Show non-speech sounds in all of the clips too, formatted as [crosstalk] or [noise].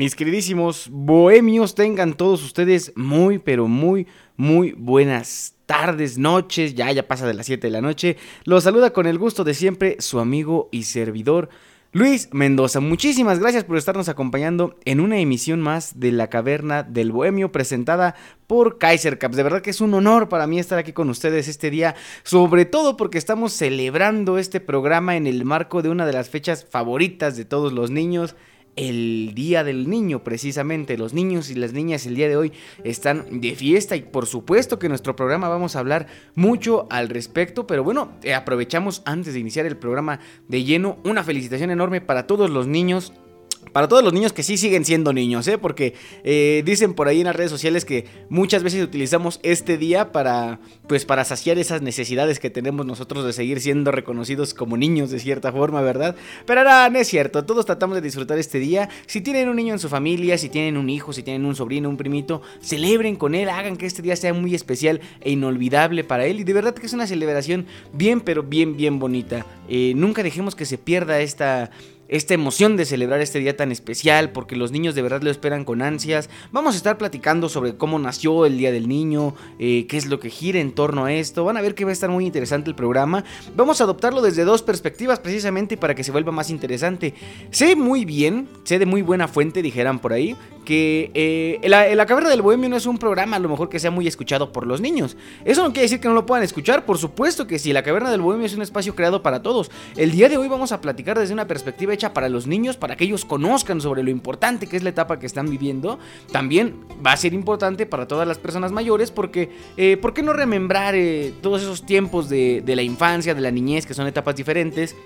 Mis queridísimos bohemios, tengan todos ustedes muy, pero muy, muy buenas tardes, noches, ya, ya pasa de las 7 de la noche. Los saluda con el gusto de siempre su amigo y servidor Luis Mendoza. Muchísimas gracias por estarnos acompañando en una emisión más de La Caverna del Bohemio presentada por Kaiser Caps. De verdad que es un honor para mí estar aquí con ustedes este día, sobre todo porque estamos celebrando este programa en el marco de una de las fechas favoritas de todos los niños el Día del Niño, precisamente. Los niños y las niñas el día de hoy están de fiesta y por supuesto que en nuestro programa vamos a hablar mucho al respecto, pero bueno, eh, aprovechamos antes de iniciar el programa de lleno una felicitación enorme para todos los niños para todos los niños que sí siguen siendo niños, ¿eh? porque eh, dicen por ahí en las redes sociales que muchas veces utilizamos este día para, pues, para saciar esas necesidades que tenemos nosotros de seguir siendo reconocidos como niños de cierta forma, ¿verdad? Pero ahora no es cierto, todos tratamos de disfrutar este día. Si tienen un niño en su familia, si tienen un hijo, si tienen un sobrino, un primito, celebren con él, hagan que este día sea muy especial e inolvidable para él. Y de verdad que es una celebración bien, pero bien, bien bonita. Eh, nunca dejemos que se pierda esta esta emoción de celebrar este día tan especial, porque los niños de verdad lo esperan con ansias. Vamos a estar platicando sobre cómo nació el Día del Niño, eh, qué es lo que gira en torno a esto. Van a ver que va a estar muy interesante el programa. Vamos a adoptarlo desde dos perspectivas precisamente para que se vuelva más interesante. Sé muy bien, sé de muy buena fuente, dijeran por ahí, que eh, la, la, Caverna del Bohemio no es un programa a lo mejor que sea muy escuchado por los niños. Eso no quiere decir que no lo puedan escuchar, por supuesto que sí, la Caverna del Bohemio es un espacio creado para todos. El día de hoy vamos a platicar desde una perspectiva para los niños, para que ellos conozcan sobre lo importante que es la etapa que están viviendo. También va a ser importante para todas las personas mayores porque, eh, ¿por qué no remembrar eh, todos esos tiempos de, de la infancia, de la niñez, que son etapas diferentes?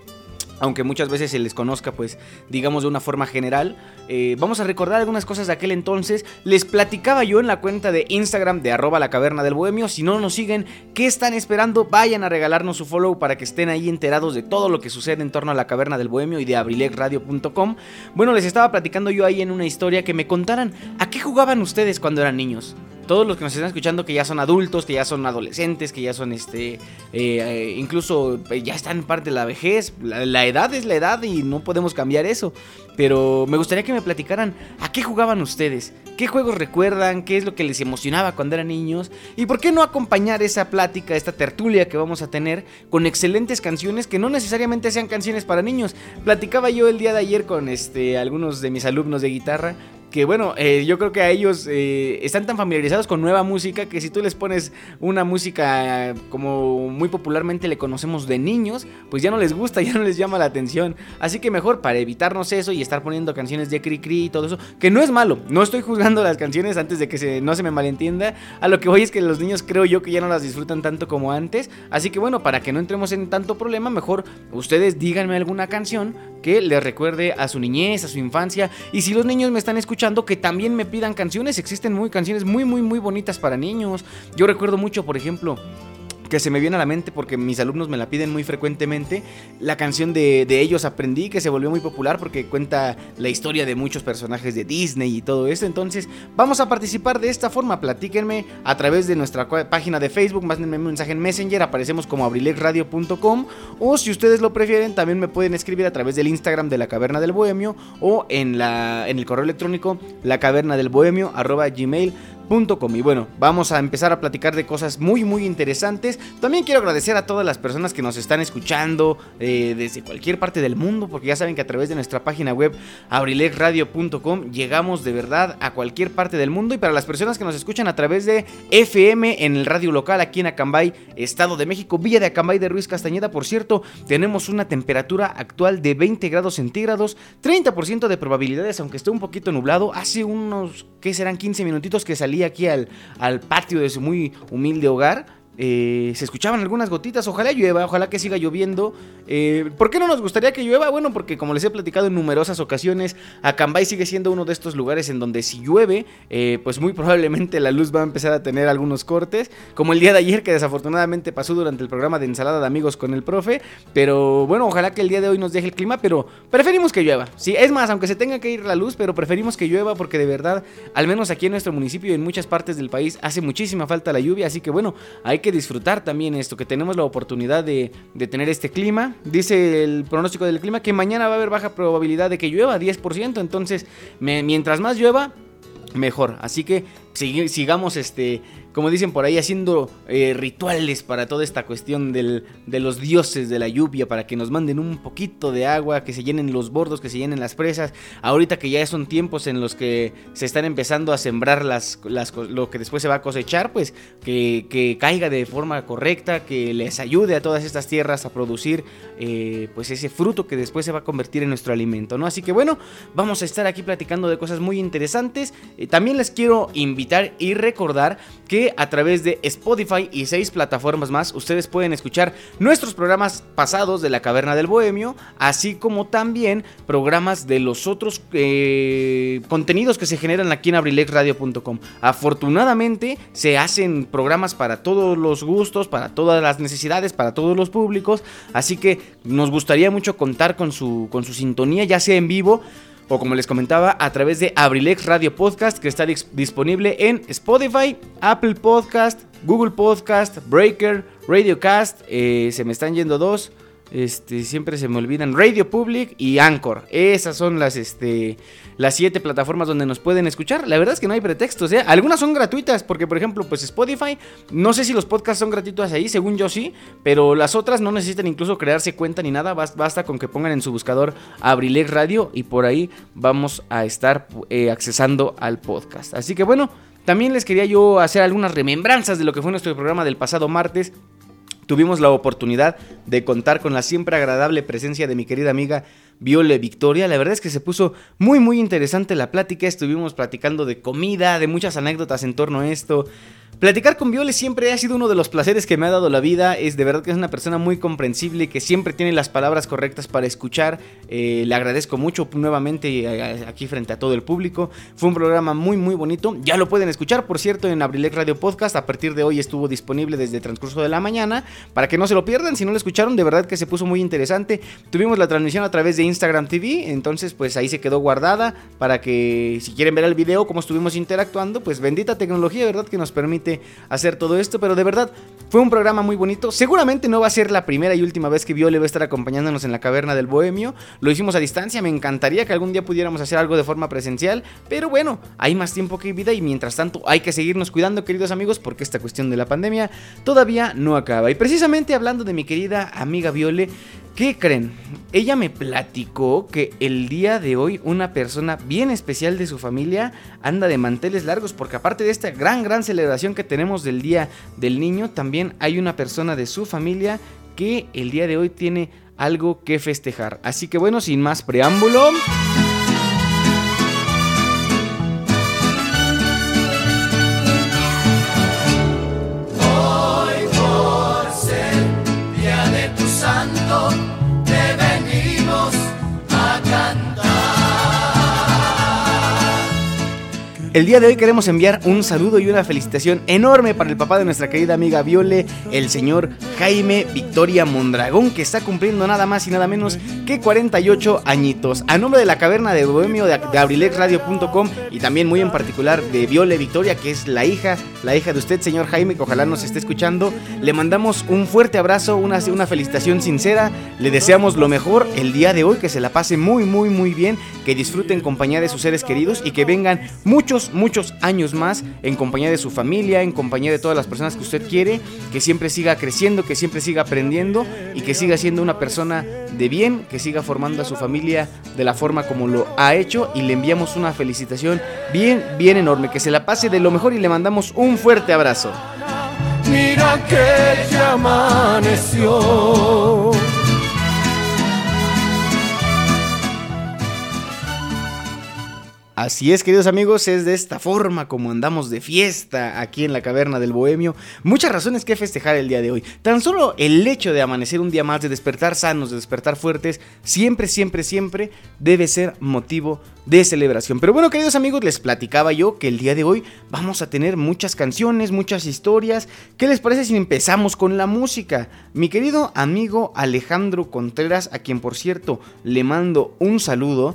Aunque muchas veces se les conozca, pues, digamos de una forma general. Eh, vamos a recordar algunas cosas de aquel entonces. Les platicaba yo en la cuenta de Instagram de arroba la caverna del bohemio. Si no nos siguen, ¿qué están esperando? Vayan a regalarnos su follow para que estén ahí enterados de todo lo que sucede en torno a la caverna del bohemio y de abrilexradio.com. Bueno, les estaba platicando yo ahí en una historia que me contaran a qué jugaban ustedes cuando eran niños todos los que nos están escuchando que ya son adultos, que ya son adolescentes, que ya son este, eh, eh, incluso eh, ya están parte de la vejez. La, edad es la edad y no podemos cambiar eso. Pero me gustaría que me platicaran a qué jugaban ustedes, qué juegos recuerdan, qué es lo que les emocionaba cuando eran niños y por qué no acompañar esa plática, esta tertulia que vamos a tener con excelentes canciones que no necesariamente sean canciones para niños. Platicaba yo el día de ayer con este, algunos de mis alumnos de guitarra que bueno, eh, yo creo que a ellos eh, están tan familiarizados con nueva música que si tú les pones una música como muy popularmente le conocemos de niños, pues ya no les gusta, [laughs] ya no les llama la atención. Así que mejor para evitarnos eso y estar poniendo canciones de cri cri y todo eso, que no es malo, no estoy juzgando las canciones antes de que se, no se me malentienda. A lo que voy es que los niños creo yo que ya no las disfrutan tanto como antes. Así que bueno, para que no entremos en tanto problema, mejor ustedes díganme alguna canción que les recuerde a su niñez, a su infancia. Y si los niños me están escuchando, que también me pidan canciones. Existen muy canciones muy, muy, muy bonitas para niños. Yo recuerdo mucho, por ejemplo, que se me viene a la mente porque mis alumnos me la piden muy frecuentemente. La canción de, ellos aprendí, que se volvió muy popular porque cuenta la historia de muchos personajes de Disney y todo eso. Entonces, vamos a participar de esta forma. Platíquenme a través de nuestra página de Facebook, mándenme un mensaje en Messenger, aparecemos como abrilexradio.com. O si ustedes lo prefieren, también me pueden escribir a través del Instagram de la Caverna del Bohemio o en, la, en el correo electrónico la caverna del bohemio arroba y bueno, vamos a empezar a platicar de cosas muy muy interesantes. También quiero agradecer a todas las personas que nos están escuchando eh, desde cualquier parte del mundo, porque ya saben que a través de nuestra página web abrilexradio.com llegamos de verdad a cualquier parte del mundo y para las personas que nos escuchan a través de FM en el radio local aquí en Acambay, Estado de México, Villa de Acambay de Ruiz Castañeda, por cierto, tenemos una temperatura actual de 20 grados centígrados, 30% de probabilidades, aunque esté un poquito nublado, hace unos, ¿qué serán? 15 minutitos que salí aquí al, al patio de su muy humilde hogar eh, se escuchaban algunas gotitas. Ojalá llueva, ojalá que siga lloviendo. Eh, ¿Por qué no nos gustaría que llueva? Bueno, porque como les he platicado en numerosas ocasiones, Acambay sigue siendo uno de estos lugares en donde si llueve, eh, pues muy [laughs] probablemente la luz va a empezar a tener algunos cortes. Como el día de ayer, que desafortunadamente pasó durante el programa de ensalada de amigos con el profe. Pero bueno, ojalá que el día de hoy nos deje el clima, pero preferimos que llueva. Sí, es más, aunque se tenga que ir la luz, pero preferimos que llueva porque de verdad, al menos aquí en nuestro municipio y en muchas partes del país, hace muchísima falta la lluvia. Así que bueno, hay que disfrutar también esto, que tenemos la oportunidad de, tener este clima. Dice el pronóstico del clima que mañana va a haber baja probabilidad de que llueva, 10%, entonces mientras más llueva, mejor. Así que sigamos este como dicen por ahí, haciendo eh, rituales para toda esta cuestión de los dioses de la lluvia, para que nos manden un poquito de agua, que se llenen los bordos, que se llenen las presas. Ahorita que ya son tiempos en los que se están empezando a sembrar las, lo que después se va a cosechar, pues que, caiga de forma correcta, que les ayude a todas estas tierras a producir eh, pues ese fruto que después se va a convertir en nuestro alimento, ¿no? Así que bueno, vamos a estar aquí platicando de cosas muy interesantes. Eh, también les quiero invitar y recordar que a través de Spotify y seis plataformas más ustedes pueden escuchar nuestros programas pasados de la Caverna del Bohemio, así como también programas de los otros eh, contenidos que se generan aquí en abrilexradio.com. Afortunadamente se hacen programas para todos los gustos, para todas las necesidades, para todos los públicos, así que nos gustaría mucho contar con su, con su sintonía, ya sea en vivo o como les comentaba, a través de Abrilex Radio Podcast, que está disponible en Spotify, Apple Podcast, Google Podcast, Breaker, Radiocast, eh, se me están yendo dos. Este, siempre se me olvidan. Radio Public y Anchor. Esas son las, este, las siete plataformas donde nos pueden escuchar. La verdad es que no hay pretextos, ¿eh? Algunas son gratuitas, porque por ejemplo, pues Spotify, no sé si los podcasts son gratuitos ahí, según yo sí, pero las otras no necesitan incluso crearse cuenta ni nada, basta con que pongan en su buscador Abrilex Radio y por ahí vamos a estar eh, accesando al podcast. Así que bueno, también les quería yo hacer algunas remembranzas de lo que fue nuestro programa del pasado martes. Tuvimos la oportunidad de contar con la siempre agradable presencia de mi querida amiga Viole Victoria. La verdad es que se puso muy muy interesante la plática. Estuvimos platicando de comida, de muchas anécdotas en torno a esto. Platicar con Viole siempre ha sido uno de los placeres que me ha dado la vida. Es de verdad que es una persona muy comprensible, que siempre tiene las palabras correctas para escuchar. Eh, le agradezco mucho nuevamente eh, aquí frente a todo el público. Fue un programa muy muy bonito. Ya lo pueden escuchar, por cierto, en Abrilex Radio Podcast. A partir de hoy estuvo disponible desde el transcurso de la mañana. Para que no se lo pierdan, si no lo escucharon, de verdad que se puso muy interesante. Tuvimos la transmisión a través de Instagram TV, entonces pues ahí se quedó guardada para que si quieren ver el video, cómo estuvimos interactuando, pues bendita tecnología, ¿verdad? Que nos permite hacer todo esto, pero de verdad fue un programa muy bonito. Seguramente no va a ser la primera y última vez que Viole va a estar acompañándonos en la caverna del Bohemio. Lo hicimos a distancia, me encantaría que algún día pudiéramos hacer algo de forma presencial, pero bueno, hay más tiempo que vida y mientras tanto hay que seguirnos cuidando, queridos amigos, porque esta cuestión de la pandemia todavía no acaba. Y precisamente hablando de mi querida amiga Viole, ¿Qué creen? Ella me platicó que el día de hoy una persona bien especial de su familia anda de manteles largos porque aparte de esta gran, gran celebración que tenemos del Día del Niño, también hay una persona de su familia que el día de hoy tiene algo que festejar. Así que bueno, sin más preámbulo... El día de hoy queremos enviar un saludo y una felicitación enorme para el papá de nuestra querida amiga Viole, el señor Jaime Victoria Mondragón, que está cumpliendo nada más y nada menos que 48 añitos. A nombre de la caverna de Bohemio de, abrilexradio.com y también muy en particular de Viole Victoria, que es la hija, la hija de usted, señor Jaime, que ojalá nos esté escuchando, le mandamos un fuerte abrazo, una, una felicitación sincera, le deseamos lo mejor el día de hoy, que se la pase muy, muy, muy bien, que disfruten compañía de sus seres queridos y que vengan muchos muchos, años más en compañía de su familia, en compañía de todas las personas que usted quiere, que siempre siga creciendo, que siempre siga aprendiendo y que siga siendo una persona de bien, que siga formando a su familia de la forma como lo ha hecho y le enviamos una felicitación bien, bien enorme, que se la pase de lo mejor y le mandamos un fuerte abrazo. Mira que ya amaneció. Así es, queridos amigos, es de esta forma como andamos de fiesta aquí en la caverna del Bohemio. Muchas razones que festejar el día de hoy. Tan solo el hecho de amanecer un día más, de despertar sanos, de despertar fuertes, siempre, siempre, siempre debe ser motivo de celebración. Pero bueno, queridos amigos, les platicaba yo que el día de hoy vamos a tener muchas canciones, muchas historias. ¿Qué les parece si empezamos con la música? Mi querido amigo Alejandro Contreras, a quien por cierto le mando un saludo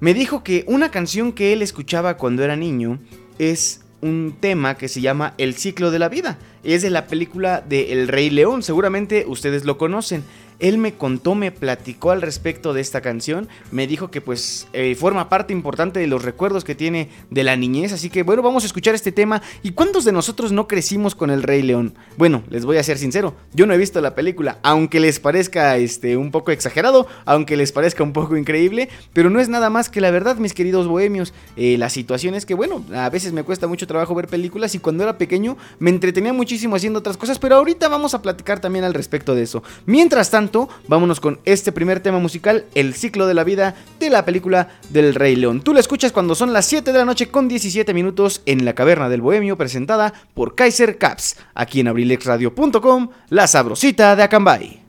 me dijo que una canción que él escuchaba cuando era niño es un tema que se llama El ciclo de la vida. Es de la película de El Rey León, seguramente ustedes lo conocen él me contó, me platicó al respecto de esta canción, me dijo que pues eh, forma parte importante de los recuerdos que tiene de la niñez, así que bueno, vamos a escuchar este tema. ¿Y cuántos de nosotros no crecimos con el Rey León? Bueno, les voy a ser sincero, yo no he visto la película, aunque les parezca este, un poco exagerado, aunque les parezca un poco increíble, pero no es nada más que la verdad, mis queridos bohemios. Eh, la situación es que, bueno, a veces me cuesta mucho trabajo ver películas y cuando era pequeño me entretenía muchísimo haciendo otras cosas, pero ahorita vamos a platicar también al respecto de eso. Mientras tanto, vámonos con este primer tema musical, El ciclo de la vida de la película del Rey León. Tú la escuchas cuando son las 7 de la noche con 17 minutos en la caverna del Bohemio presentada por Kaiser Caps, aquí en abrilexradio.com, la sabrosita de Acambay.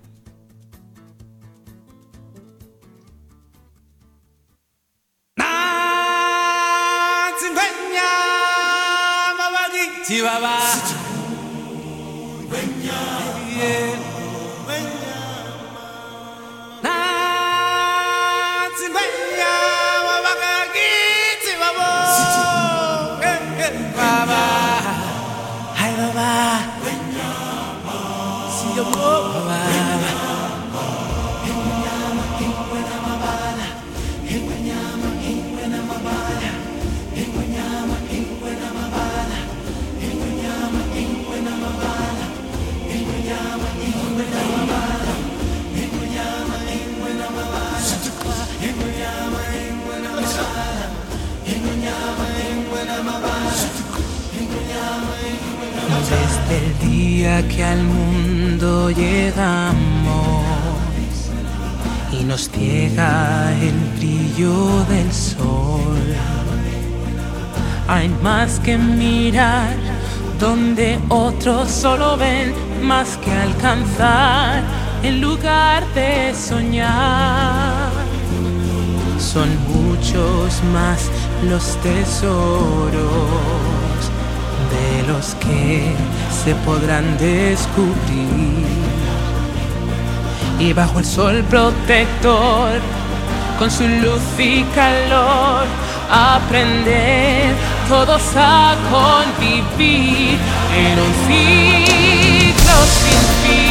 the world. Desde el día que al mundo llegamos y nos ciega el brillo del sol, hay más que mirar donde otros solo ven, más que alcanzar en lugar de soñar. Son muchos más los tesoros de los que se podrán descubrir. Y bajo el sol protector, con su luz y calor, aprender todos a convivir en un ciclo sin fin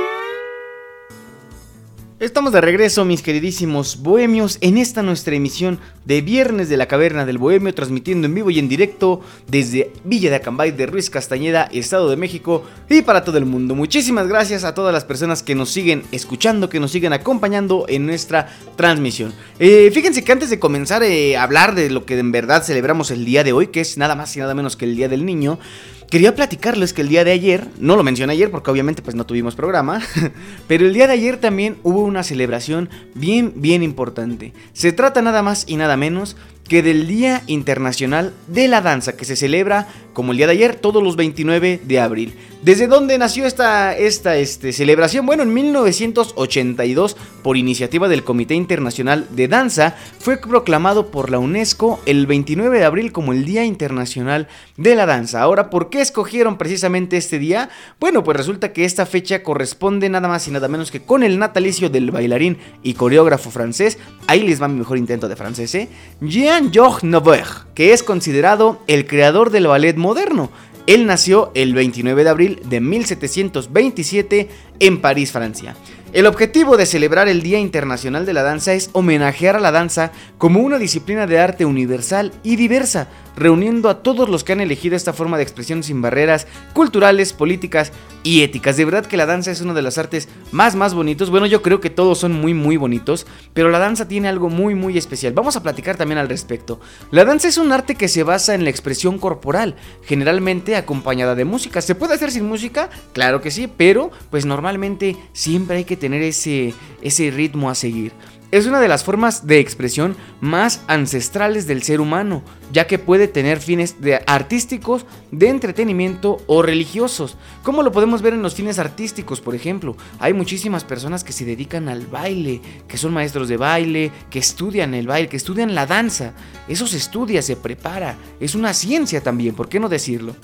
Estamos de regreso, mis queridísimos bohemios, en esta nuestra emisión de Viernes de la Caverna del Bohemio, transmitiendo en vivo y en directo desde Villa de Acambay de Ruiz Castañeda, Estado de México, y para todo el mundo. Muchísimas gracias a todas las personas que nos siguen escuchando, que nos siguen acompañando en nuestra transmisión. Eh, fíjense que antes de comenzar eh, a hablar de lo que en verdad celebramos el día de hoy, que es nada más y nada menos que el Día del Niño, Quería platicarles que el día de ayer, no lo mencioné ayer porque obviamente pues no tuvimos programa, [laughs] pero el día de ayer también hubo una celebración bien, bien importante. Se trata nada más y nada menos que del Día Internacional de la Danza, que se celebra como el día de ayer, todos los 29 de abril. ¿Desde dónde nació esta, esta este, celebración? Bueno, en 1982, por iniciativa del Comité Internacional de Danza, fue proclamado por la UNESCO el 29 de abril como el Día Internacional de la Danza. Ahora, ¿por qué escogieron precisamente este día? Bueno, pues resulta que esta fecha corresponde nada más y nada menos que con el natalicio del bailarín y coreógrafo francés, ahí les va mi mejor intento de francés, ¿eh? Jean Jean-Georges Nouvel, que es considerado el creador del ballet moderno. Él nació el 29 de abril de 1727 en París, Francia. El objetivo de celebrar el Día Internacional de la Danza es homenajear a la danza como una disciplina de arte universal y diversa, reuniendo a todos los que han elegido esta forma de expresión sin barreras culturales, políticas y éticas. De verdad que la danza es uno de las artes más más bonitos. Bueno, yo creo que todos son muy muy bonitos, pero la danza tiene algo muy muy especial. Vamos a platicar también al respecto. La danza es un arte que se basa en la expresión corporal, generalmente acompañada de música. ¿Se puede hacer sin música? Claro que sí, pero pues normalmente siempre hay que tener ese, ese ritmo a seguir. Es una de las formas de expresión más ancestrales del ser humano, ya que puede tener fines de artísticos, de entretenimiento o religiosos. Como lo podemos ver en los fines artísticos, por ejemplo, hay muchísimas personas que se dedican al baile, que son maestros de baile, que estudian el baile, que estudian la danza. Eso se estudia, se prepara, es una ciencia también, ¿por qué no decirlo?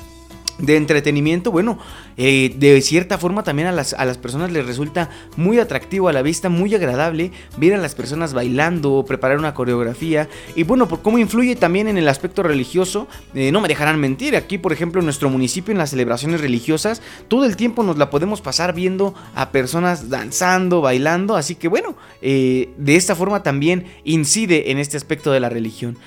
De entretenimiento, bueno, eh, de cierta forma también a las, a las, personas les resulta muy atractivo a la vista, muy agradable ver a las personas bailando, preparar una coreografía y bueno, por cómo influye también en el aspecto religioso, eh, no me dejarán mentir, aquí por ejemplo en nuestro municipio en las celebraciones religiosas, todo el tiempo nos la podemos pasar viendo a personas danzando, bailando, así que bueno, eh, de esta forma también incide en este aspecto de la religión.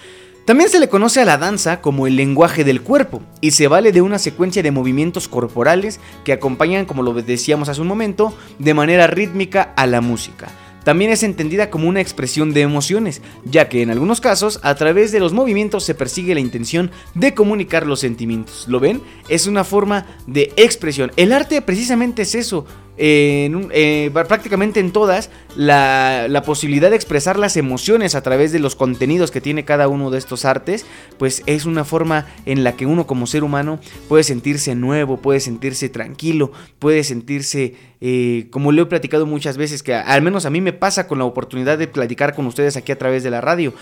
También se le conoce a la danza como el lenguaje del cuerpo y se vale de una secuencia de movimientos corporales que acompañan, como lo decíamos hace un momento, de manera rítmica a la música. También es entendida como una expresión de emociones, ya que en algunos casos a través de los movimientos se persigue la intención de comunicar los sentimientos. ¿Lo ven? Es una forma de expresión. El arte precisamente es eso, eh, prácticamente en todas la, posibilidad de expresar las emociones a través de los contenidos que tiene cada uno de estos artes, pues es una forma en la que uno como ser humano puede sentirse nuevo, puede sentirse tranquilo, puede sentirse, eh, como lo he platicado muchas veces, que al menos a mí me pasa con la oportunidad de platicar con ustedes aquí a través de la radio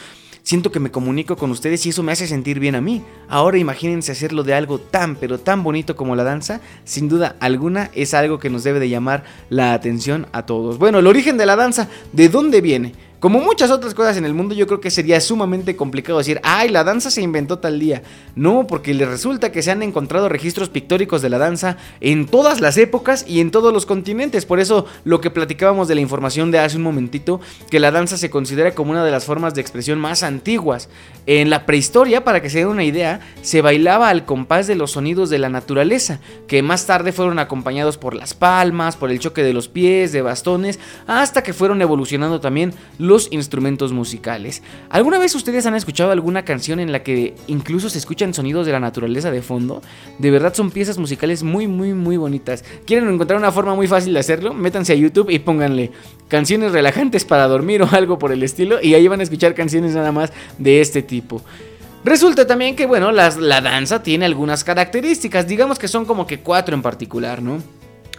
siento que me comunico con ustedes y eso me hace sentir bien a mí. Ahora imagínense hacerlo de algo tan pero tan bonito como la danza, sin duda alguna es algo que nos debe de llamar la atención a todos. Bueno, el origen de la danza, ¿de dónde viene? Como muchas otras cosas en el mundo, yo creo que sería sumamente complicado decir, ay, la danza se inventó tal día. No, porque le resulta que se han encontrado registros pictóricos de la danza en todas las épocas y en todos los continentes. Por eso lo que platicábamos de la información de hace un momentito, que la danza se considera como una de las formas de expresión más antiguas. En la prehistoria, para que se den una idea, se bailaba al compás de los sonidos de la naturaleza, que más tarde fueron acompañados por las palmas, por el choque de los pies, de bastones, hasta que fueron evolucionando también instrumentos musicales. ¿Alguna vez ustedes han escuchado alguna canción en la que incluso se escuchan sonidos de la naturaleza de fondo? De verdad son piezas musicales muy, muy, muy bonitas. ¿Quieren encontrar una forma muy fácil de hacerlo? Métanse a YouTube y pónganle canciones relajantes para dormir [laughs] o algo por el estilo y ahí van a escuchar canciones nada más de este tipo. Resulta también que, bueno, la danza tiene algunas características, digamos que son como que cuatro en particular, ¿no?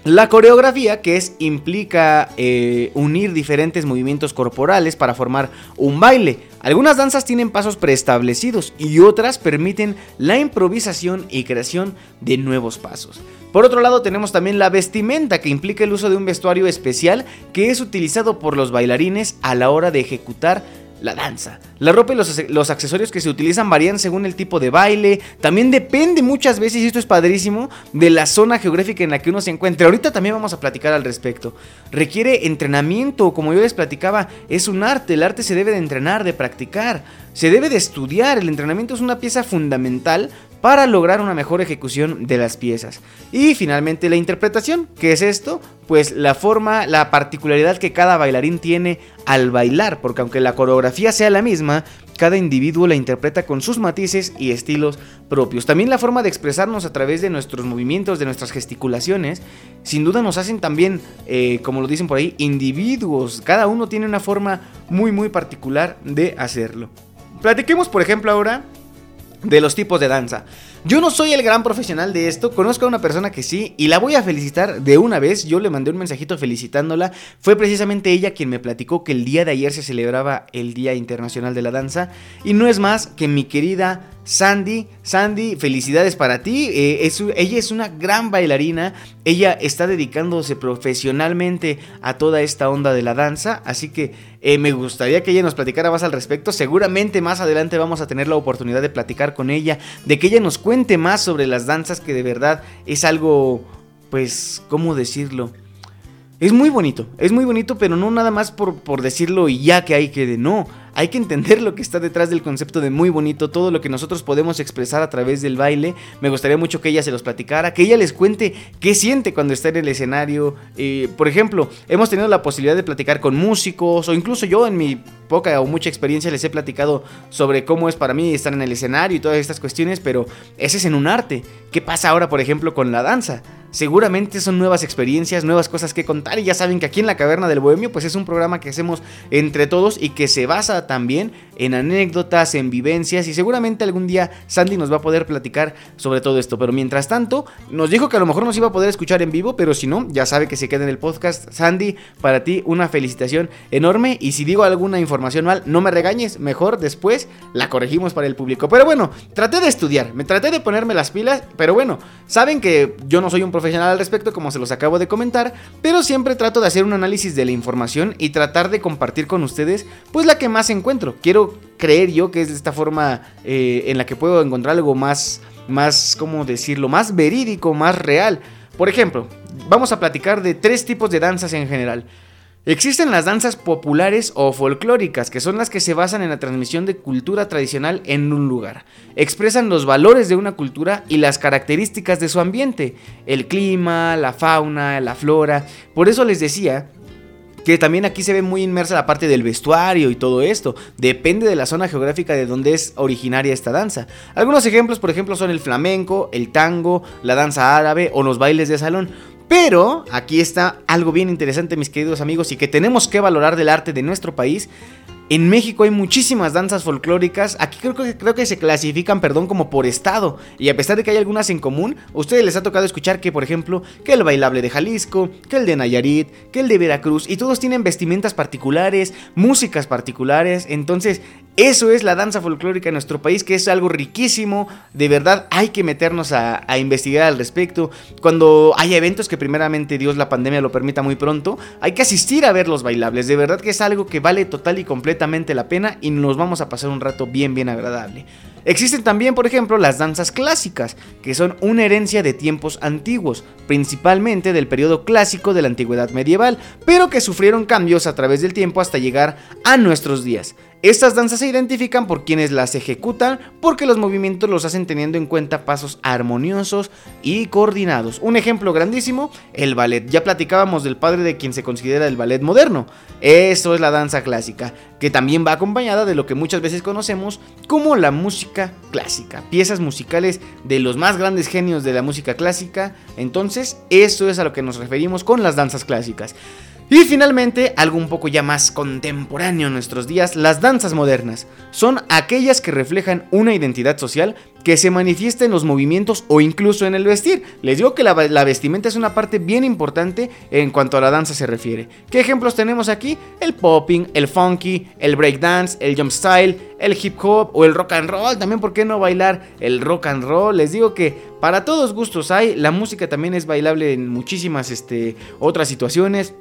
La coreografía, que es implica eh, unir diferentes movimientos corporales para formar un baile. Algunas danzas tienen pasos preestablecidos y otras permiten la improvisación y creación de nuevos pasos. Por otro lado tenemos también la vestimenta, que implica el uso de un vestuario especial que es utilizado por los bailarines a la hora de ejecutar la danza. La ropa y los, accesorios que se utilizan varían según el tipo de baile. También depende muchas veces, y esto es padrísimo, de la zona geográfica en la que uno se encuentre. Ahorita también vamos a platicar al respecto. Requiere entrenamiento, como yo les platicaba, es un arte. El arte se debe de entrenar, de practicar. Se debe de estudiar. El entrenamiento es una pieza fundamental para lograr una mejor ejecución de las piezas. Y finalmente la interpretación, ¿qué es esto? Pues la forma, la particularidad que cada bailarín tiene al bailar, porque aunque la coreografía sea la misma, cada individuo la interpreta con sus matices y estilos propios. También la forma de expresarnos a través de nuestros movimientos, de nuestras gesticulaciones, sin duda nos hacen también, eh, como lo dicen por ahí, individuos. Cada uno tiene una forma muy muy particular de hacerlo. Platiquemos por ejemplo ahora de los tipos de danza. Yo no soy el gran profesional de esto, conozco a una persona que sí y la voy a felicitar de una vez. Yo le mandé un mensajito felicitándola. Fue precisamente ella quien me platicó que el día de ayer se celebraba el Día Internacional de la Danza y no es más que mi querida Sandy. Sandy, felicidades para ti. Eh, ella es una gran bailarina. Ella está dedicándose profesionalmente a toda esta onda de la danza. Así que eh, me gustaría que ella nos platicara más al respecto. Seguramente más adelante vamos a tener la oportunidad de platicar con ella. De que ella nos cuente más sobre las danzas. Que de verdad es algo, pues, ¿cómo decirlo? Es muy bonito, es muy bonito, pero no nada más por, por decirlo y ya que hay que de no hay que entender lo que está detrás del concepto de muy bonito, todo lo que nosotros podemos expresar a través del baile. Me gustaría mucho que ella se los platicara, que ella les cuente qué siente cuando está en el escenario. Eh, por ejemplo, hemos tenido la posibilidad de platicar con músicos o incluso yo en mi poca o mucha experiencia les he platicado sobre cómo es para mí estar en el escenario y todas estas cuestiones, pero ese es en un arte. ¿Qué pasa ahora, por ejemplo, con la danza? Seguramente son nuevas experiencias, nuevas cosas que contar y ya saben que aquí en la Caverna del Bohemio pues es un programa que hacemos entre todos y que se basa también en anécdotas, en vivencias y seguramente algún día Sandy nos va a poder platicar sobre todo esto. Pero mientras tanto, nos dijo que a lo mejor nos iba a poder escuchar en vivo, pero si no, ya sabe que se queda en el podcast. Sandy, para ti una felicitación enorme y si digo alguna información mal, no me regañes, mejor después la corregimos para el público. Pero bueno, traté de estudiar, me traté de ponerme las pilas, pero bueno, saben que yo no soy un profesional al respecto, como se los acabo de comentar, pero siempre trato de hacer un análisis de la información y tratar de compartir con ustedes pues la que más encuentro. Quiero creer yo que es de esta forma eh, en la que puedo encontrar algo más, más, ¿cómo decirlo? Más verídico, más real. Por ejemplo, vamos a platicar de tres tipos de danzas en general. Existen las danzas populares o folclóricas, que son las que se basan en la transmisión de cultura tradicional en un lugar. Expresan los valores de una cultura y las características de su ambiente, el clima, la fauna, la flora. Por eso les decía que también aquí se ve muy inmersa la parte del vestuario y todo esto. Depende de la zona geográfica de donde es originaria esta danza. Algunos ejemplos, por ejemplo, son el flamenco, el tango, la danza árabe o los bailes de salón. Pero aquí está algo bien interesante, mis queridos amigos, y que tenemos que valorar del arte de nuestro país. En México hay muchísimas danzas folclóricas. Aquí creo que, creo que se clasifican, perdón, como por estado. Y a pesar de que hay algunas en común, a ustedes les ha tocado escuchar que, por ejemplo, que el bailable de Jalisco, que el de Nayarit, que el de Veracruz, y todos tienen vestimentas particulares, músicas particulares. Entonces, eso es la danza folclórica en nuestro país, que es algo riquísimo. De verdad, hay que meternos a, investigar al respecto. Cuando hay eventos que primeramente Dios la pandemia lo permita muy pronto, hay que asistir a ver los bailables. De verdad que es algo que vale total y completamente la pena y nos vamos a pasar un rato bien, bien agradable. Existen también, por ejemplo, las danzas clásicas, que son una herencia de tiempos antiguos, principalmente del periodo clásico de la antigüedad medieval, pero que sufrieron cambios a través del tiempo hasta llegar a nuestros días. Estas danzas se identifican por quienes las ejecutan porque los movimientos los hacen teniendo en cuenta pasos armoniosos y coordinados. Un ejemplo grandísimo, el ballet. Ya platicábamos del padre de quien se considera el ballet moderno. Eso es la danza clásica, que también va acompañada de lo que muchas veces conocemos como la música clásica. Piezas musicales de los más grandes genios de la música clásica. Entonces, eso es a lo que nos referimos con las danzas clásicas. Y finalmente, algo un poco ya más contemporáneo en nuestros días, las danzas modernas. Son aquellas que reflejan una identidad social que se manifiesta en los movimientos o incluso en el vestir. Les digo que la, vestimenta es una parte bien importante en cuanto a la danza se refiere. ¿Qué ejemplos tenemos aquí? El popping, el funky, el breakdance, el jump style, el hip hop o el rock and roll. También, ¿por qué no bailar el rock and roll? Les digo que para todos gustos hay. La música también es bailable en muchísimas este, otras situaciones.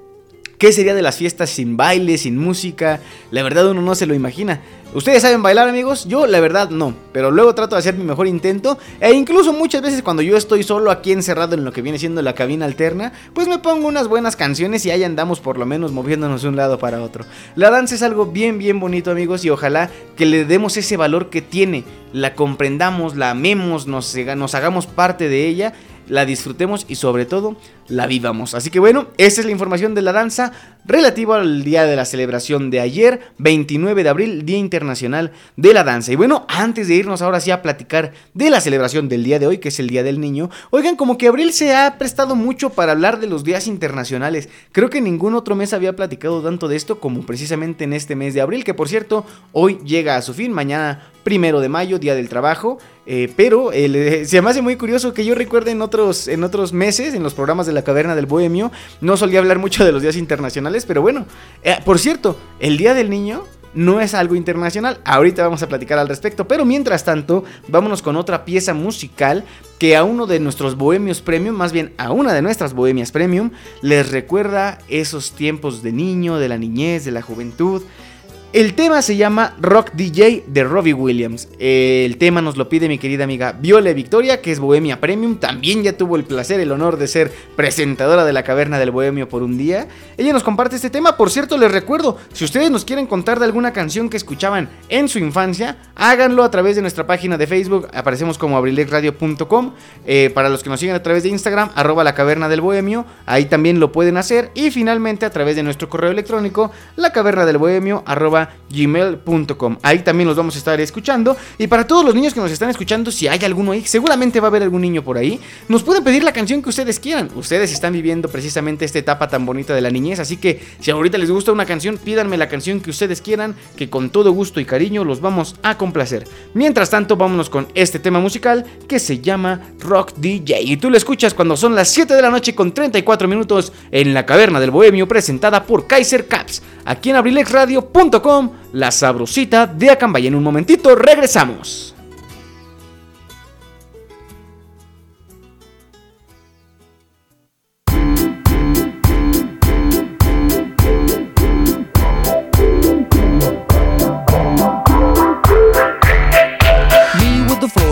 ¿Qué sería de las fiestas sin baile, sin música? La verdad uno no se lo imagina. ¿Ustedes saben bailar amigos? Yo la verdad no, pero luego trato de hacer mi mejor intento e incluso muchas veces cuando yo estoy solo aquí encerrado en lo que viene siendo la cabina alterna, pues me pongo unas buenas canciones y ahí andamos por lo menos moviéndonos de un lado para otro. La danza es algo bien bien bonito amigos y ojalá que le demos ese valor que tiene, la comprendamos, la amemos, nos, nos hagamos parte de ella la disfrutemos y sobre todo la vivamos. Así que bueno, esa es la información de la danza relativa al día de la celebración de ayer, 29 de abril, Día Internacional de la Danza. Y bueno, antes de irnos ahora sí a platicar de la celebración del día de hoy, que es el Día del Niño, oigan, como que abril se ha prestado mucho para hablar de los días internacionales. Creo que ningún otro mes había platicado tanto de esto como precisamente en este mes de abril, que por cierto, hoy llega a su fin, mañana primero de mayo, Día del Trabajo. Eh, pero eh, se me hace muy curioso que yo recuerde en otros, en otros meses, en los programas de la Caverna del Bohemio, no solía hablar mucho de los días internacionales, pero bueno, eh, por cierto, el Día del Niño no es algo internacional. Ahorita vamos a platicar al respecto. Pero mientras tanto, vámonos con otra pieza musical que a uno de nuestros bohemios premium, más bien a una de nuestras bohemias premium, les recuerda esos tiempos de niño, de la niñez, de la juventud. El tema se llama Rock DJ de Robbie Williams. El tema nos lo pide mi querida amiga Viole Victoria, que es Bohemia Premium. También ya tuvo el placer, el honor de ser presentadora de la Caverna del Bohemio por un día. Ella nos comparte este tema. Por cierto, les recuerdo, si ustedes nos quieren contar de alguna canción que escuchaban en su infancia, háganlo a través de nuestra página de Facebook. Aparecemos como abrilexradio.com. Eh, para los que nos siguen a través de Instagram, arroba la Caverna del Bohemio. Ahí también lo pueden hacer. Y finalmente a través de nuestro correo electrónico, la Caverna del Bohemio, arroba gmail.com. Ahí también los vamos a estar escuchando. Y para todos los niños que nos están escuchando, si hay alguno ahí, seguramente va a haber algún niño por ahí, nos pueden pedir la canción que ustedes quieran. Ustedes están viviendo precisamente esta etapa tan bonita de la niñez, así que si ahorita les gusta una canción, pídanme la canción que ustedes quieran, que con todo gusto y cariño los vamos a complacer. Mientras tanto, vámonos con este tema musical que se llama Rock DJ. Y tú lo escuchas cuando son las 7 de la noche con 34 minutos en la caverna del Bohemio presentada por Kaiser Caps, aquí en abrilexradio.com la sabrosita de Acambay. En un momentito regresamos.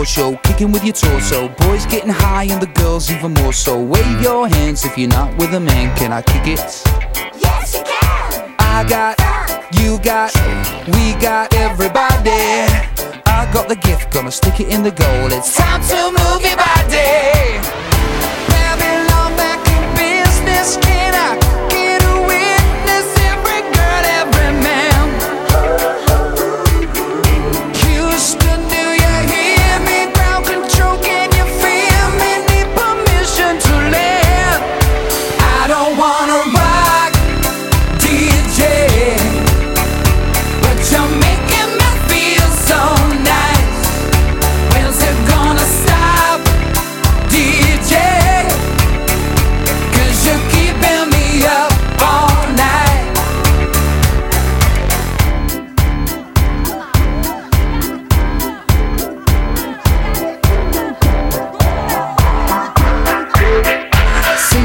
show, kicking with your torso. Boys getting high and the girls even more so. Wave your hands if you're not with a man. Can I kick it? I got you got, we got everybody. I got the gift, gonna stick it in the goal. It's time to move your body. Babylon back in business, can I?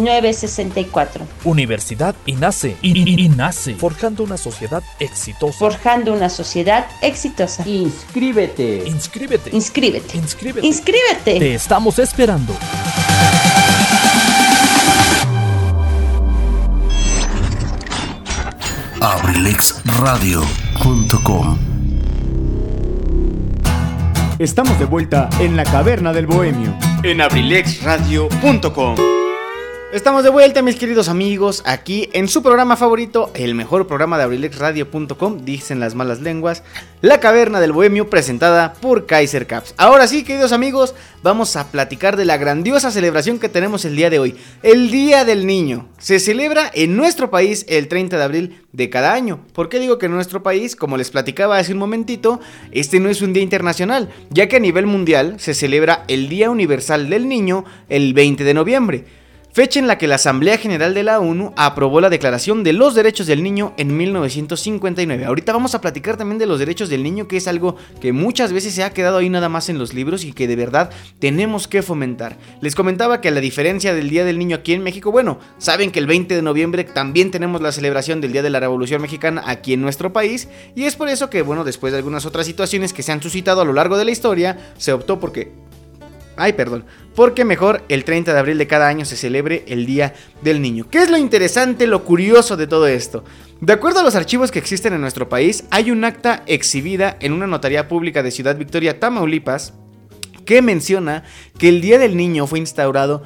718-127-1964. Universidad INACE. INACE. Forjando una sociedad exitosa. Forjando una sociedad exitosa. Inscríbete. Inscríbete. Inscríbete. Inscríbete. Inscríbete. Te estamos esperando. abrilexradio.com Estamos de vuelta en la caverna del bohemio. En abrilexradio.com. Estamos de vuelta, mis queridos amigos, aquí en su programa favorito, el mejor programa de abrilexradio.com, dicen las malas lenguas, La Caverna del Bohemio, presentada por Kaiser Caps. Ahora sí, queridos amigos, vamos a platicar de la grandiosa celebración que tenemos el día de hoy, el Día del Niño. Se celebra en nuestro país el 30 de abril de cada año. ¿Por qué digo que en nuestro país, como les platicaba hace un momentito, este no es un día internacional, ya que a nivel mundial se celebra el Día Universal del Niño el 20 de noviembre? Fecha en la que la Asamblea General de la ONU aprobó la Declaración de los Derechos del Niño en 1959. Ahorita vamos a platicar también de los derechos del niño, que es algo que muchas veces se ha quedado ahí nada más en los libros y que de verdad tenemos que fomentar. Les comentaba que a la diferencia del Día del Niño aquí en México, bueno, saben que el 20 de noviembre también tenemos la celebración del Día de la Revolución Mexicana aquí en nuestro país y es por eso que, bueno, después de algunas otras situaciones que se han suscitado a lo largo de la historia, se optó porque Ay, perdón. Porque mejor el 30 de abril de cada año se celebre el Día del Niño. ¿Qué es lo interesante, lo curioso de todo esto? De acuerdo a los archivos que existen en nuestro país, hay un acta exhibida en una notaría pública de Ciudad Victoria, Tamaulipas, que menciona que el Día del Niño fue instaurado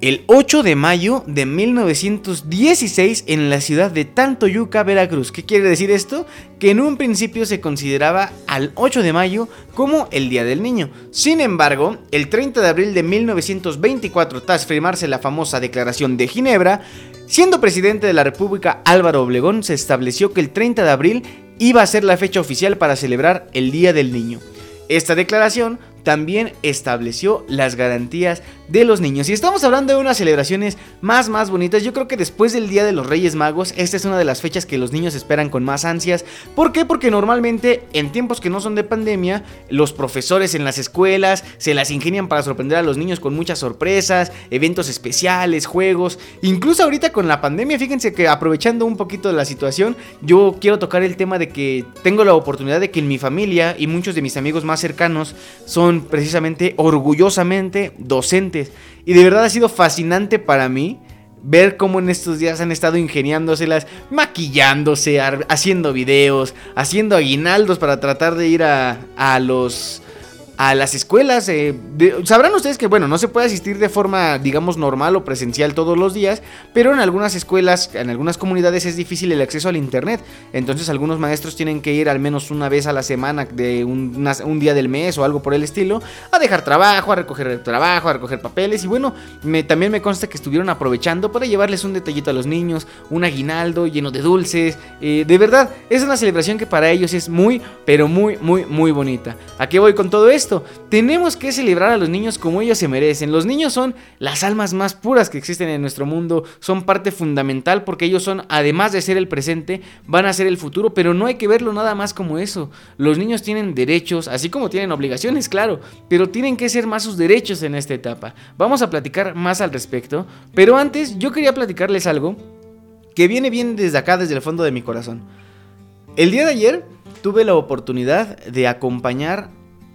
el 8 de mayo de 1916 en la ciudad de Tantoyuca, Veracruz. ¿Qué quiere decir esto? Que en un principio se consideraba al 8 de mayo como el Día del Niño. Sin embargo, el 30 de abril de 1924, tras firmarse la famosa Declaración de Ginebra, siendo presidente de la República Álvaro Obregón, se estableció que el 30 de abril iba a ser la fecha oficial para celebrar el Día del Niño. Esta declaración también estableció las garantías de los niños. Y estamos hablando de unas celebraciones más, más bonitas. Yo creo que después del Día de los Reyes Magos, esta es una de las fechas que los niños esperan con más ansias. ¿Por qué? Porque normalmente en tiempos que no son de pandemia, los profesores en las escuelas se las ingenian para sorprender a los niños con muchas sorpresas, eventos especiales, juegos. Incluso ahorita con la pandemia, fíjense que aprovechando un poquito de la situación, yo quiero tocar el tema de que tengo la oportunidad de que en mi familia y muchos de mis amigos más cercanos son precisamente orgullosamente docentes. Y de verdad ha sido fascinante para mí ver cómo en estos días han estado ingeniándoselas, maquillándose, haciendo videos, haciendo aguinaldos para tratar de ir a, a los a las escuelas. eh, sabrán ustedes que, bueno, no se puede asistir de forma, digamos, normal o presencial todos los días, pero en algunas escuelas, en algunas comunidades es difícil el acceso al Internet. Entonces algunos maestros tienen que ir al menos una vez a la semana, de un, día del mes o algo por el estilo, a dejar trabajo, a recoger trabajo, a recoger papeles. Y bueno, también me consta que estuvieron aprovechando para llevarles un detallito a los niños, un aguinaldo lleno de dulces. eh, de verdad, es una celebración que para ellos es muy, pero muy, muy, muy bonita. ¿A qué voy con todo esto? Tenemos que celebrar a los niños como ellos se merecen. Los niños son las almas más puras que existen en nuestro mundo, son parte fundamental porque ellos son, además de ser el presente, van a ser el futuro, pero no hay que verlo nada más como eso. Los niños tienen derechos, así como tienen obligaciones, claro, pero tienen que ser más sus derechos en esta etapa. Vamos a platicar más al respecto, pero antes yo quería platicarles algo que viene bien desde acá, desde el fondo de mi corazón. El día de ayer tuve la oportunidad de acompañar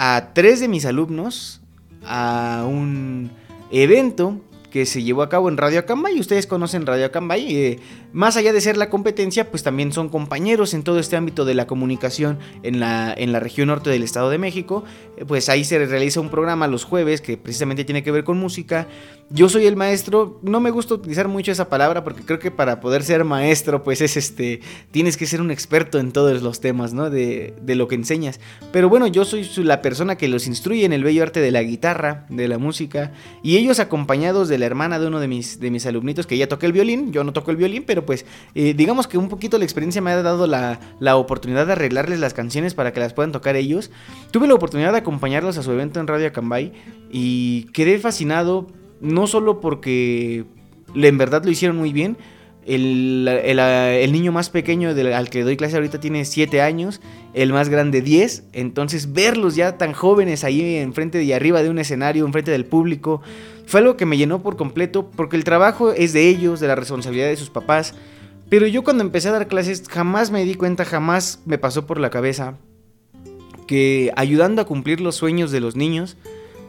a tres de mis alumnos a un evento que se llevó a cabo en Radio Acambay. Ustedes conocen Radio Acambay. Eh, más allá de ser la competencia, pues también son compañeros en todo este ámbito de la comunicación en la, en la región norte del Estado de México. Eh, pues ahí se realiza un programa los jueves que precisamente tiene que ver con música. Yo soy el maestro. No me gusta utilizar mucho esa palabra porque creo que para poder ser maestro, pues es este. Tienes que ser un experto en todos los temas, ¿no? De, de lo que enseñas. Pero bueno, yo soy la persona que los instruye en el bello arte de la guitarra, de la música. Y ellos acompañados de la hermana de uno de mis, de mis alumnitos que ya toca el violín, yo no toco el violín, pero pues eh, digamos que un poquito la experiencia me ha dado la, la, oportunidad de arreglarles las canciones para que las puedan tocar ellos. Tuve la oportunidad de acompañarlos a su evento en Radio Acambay y quedé fascinado, no solo porque en verdad lo hicieron muy bien, el, el, niño más pequeño al que doy clase ahorita tiene 7 años, el más grande 10. Entonces verlos ya tan jóvenes ahí enfrente y arriba de un escenario, enfrente del público, fue algo que me llenó por completo porque el trabajo es de ellos, de la responsabilidad de sus papás. Pero yo cuando empecé a dar clases jamás me di cuenta, jamás me pasó por la cabeza que ayudando a cumplir los sueños de los niños,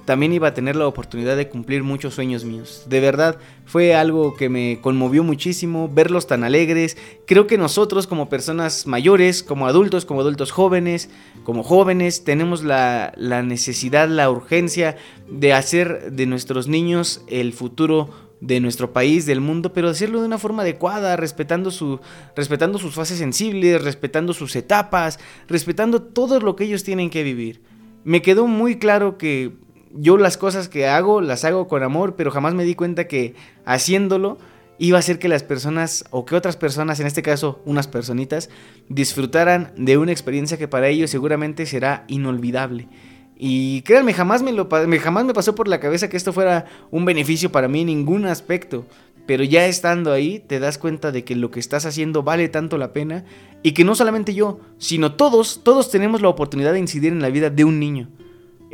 también iba a tener la oportunidad de cumplir muchos sueños míos. De verdad, fue algo que me conmovió muchísimo verlos tan alegres. Creo que nosotros como personas mayores, como adultos, como adultos jóvenes, como jóvenes, tenemos la, necesidad, la urgencia de hacer de nuestros niños el futuro de nuestro país, del mundo, pero hacerlo de una forma adecuada, respetando, su, respetando sus fases sensibles, respetando sus etapas, respetando todo lo que ellos tienen que vivir. Me quedó muy claro que yo las cosas que hago las hago con amor, pero jamás me di cuenta que haciéndolo iba a hacer que las personas o que otras personas, en este caso unas personitas, disfrutaran de una experiencia que para ellos seguramente será inolvidable. Y créanme, jamás me, lo, jamás me pasó por la cabeza que esto fuera un beneficio para mí en ningún aspecto. Pero ya estando ahí, te das cuenta de que lo que estás haciendo vale tanto la pena y que no solamente yo, sino todos, todos tenemos la oportunidad de incidir en la vida de un niño.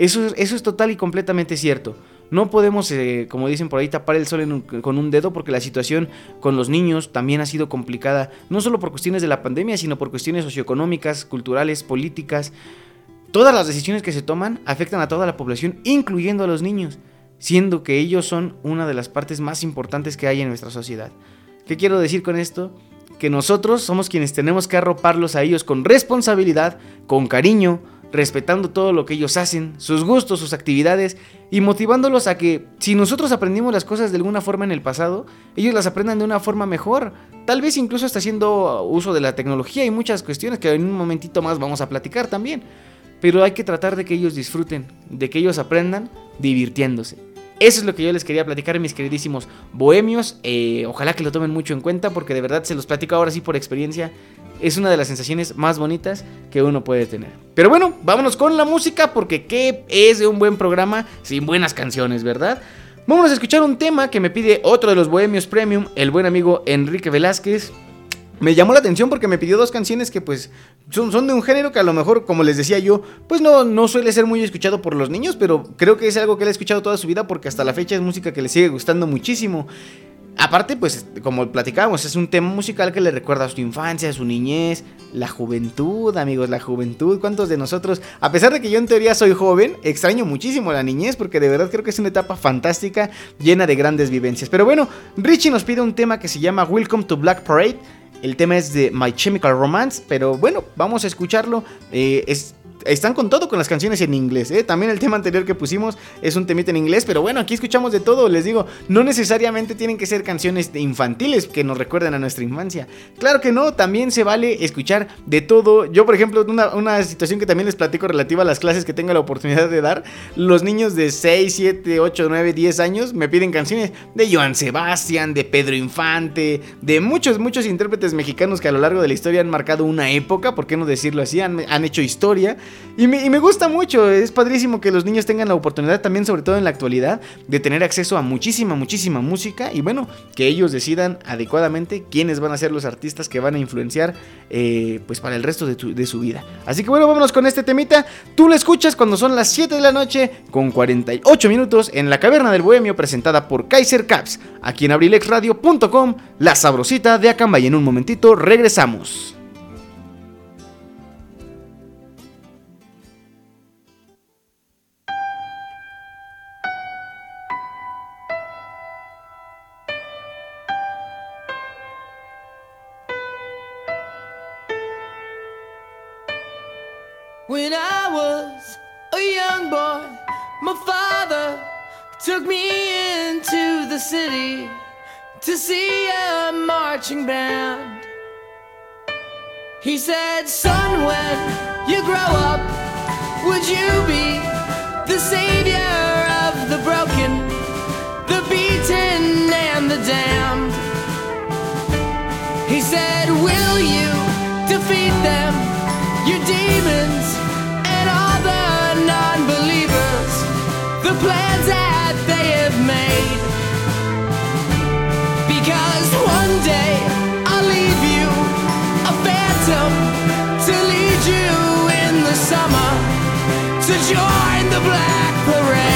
Eso, eso es total y completamente cierto. No podemos, eh, como dicen por ahí, tapar el sol con un dedo porque la situación con los niños también ha sido complicada, no solo por cuestiones de la pandemia, sino por cuestiones socioeconómicas, culturales, políticas. Todas las decisiones que se toman afectan a toda la población, incluyendo a los niños, siendo que ellos son una de las partes más importantes que hay en nuestra sociedad. ¿Qué quiero decir con esto? Que nosotros somos quienes tenemos que arroparlos a ellos con responsabilidad, con cariño, respetando todo lo que ellos hacen, sus gustos, sus actividades y motivándolos a que si nosotros aprendimos las cosas de alguna forma en el pasado, ellos las aprendan de una forma mejor. Tal vez incluso hasta haciendo uso de la tecnología y muchas cuestiones que en un momentito más vamos a platicar también. Pero hay que tratar de que ellos disfruten, de que ellos aprendan divirtiéndose. Eso es lo que yo les quería platicar, mis queridísimos bohemios. Eh, ojalá que lo tomen mucho en cuenta porque de verdad se los platico ahora sí por experiencia es una de las sensaciones más bonitas que uno puede tener. Pero bueno, vámonos con la música porque qué es de un buen programa sin buenas canciones, ¿verdad? Vamos a escuchar un tema que me pide otro de los Bohemios Premium, el buen amigo Enrique Velázquez. Me llamó la atención porque me pidió dos canciones que pues son, son, de un género que a lo mejor, como les decía yo, pues no, no suele ser muy escuchado por los niños, pero creo que es algo que él ha escuchado toda su vida porque hasta la fecha es música que le sigue gustando muchísimo. Aparte, pues, como platicábamos, es un tema musical que le recuerda a su infancia, a su niñez, la juventud, amigos, la juventud. ¿Cuántos de nosotros, a pesar de que yo en teoría soy joven, extraño muchísimo la niñez porque de verdad creo que es una etapa fantástica, llena de grandes vivencias. Pero bueno, Richie nos pide un tema que se llama Welcome to Black Parade. El tema es de My Chemical Romance, pero bueno, vamos a escucharlo. Eh, están con todo con las canciones en inglés. ¿eh? También el tema anterior que pusimos es un temita en inglés, pero bueno, aquí escuchamos de todo. Les digo, no necesariamente tienen que ser canciones infantiles que nos recuerden a nuestra infancia. Claro que no, también se vale escuchar de todo. Yo, por ejemplo, una, una situación que también les platico relativa a las clases que tengo la oportunidad de dar. Los niños de 6, 7, 8, 9, 10 años me piden canciones de Joan Sebastián, de Pedro Infante, de muchos, muchos intérpretes mexicanos que a lo largo de la historia han marcado una época, ¿por qué no decirlo así? Han, han hecho historia. Y me, gusta mucho, es padrísimo que los niños tengan la oportunidad también, sobre todo en la actualidad, de tener acceso a muchísima, muchísima música y bueno, que ellos decidan adecuadamente quiénes van a ser los artistas que van a influenciar eh, pues para el resto de, de, su vida. Así que bueno, vámonos con este temita. Tú lo escuchas cuando son las 7 de la noche con 48 minutos en la Caverna del Bohemio presentada por Kaiser Caps, aquí en abrilexradio.com, la sabrosita de Acamba y en un momentito regresamos. boy, my father took me into the city to see a marching band. He said, Son, when you grow up, would you be the savior of the broken, the beaten, and the damned? He said, Will you defeat them? summer to join the Black Parade.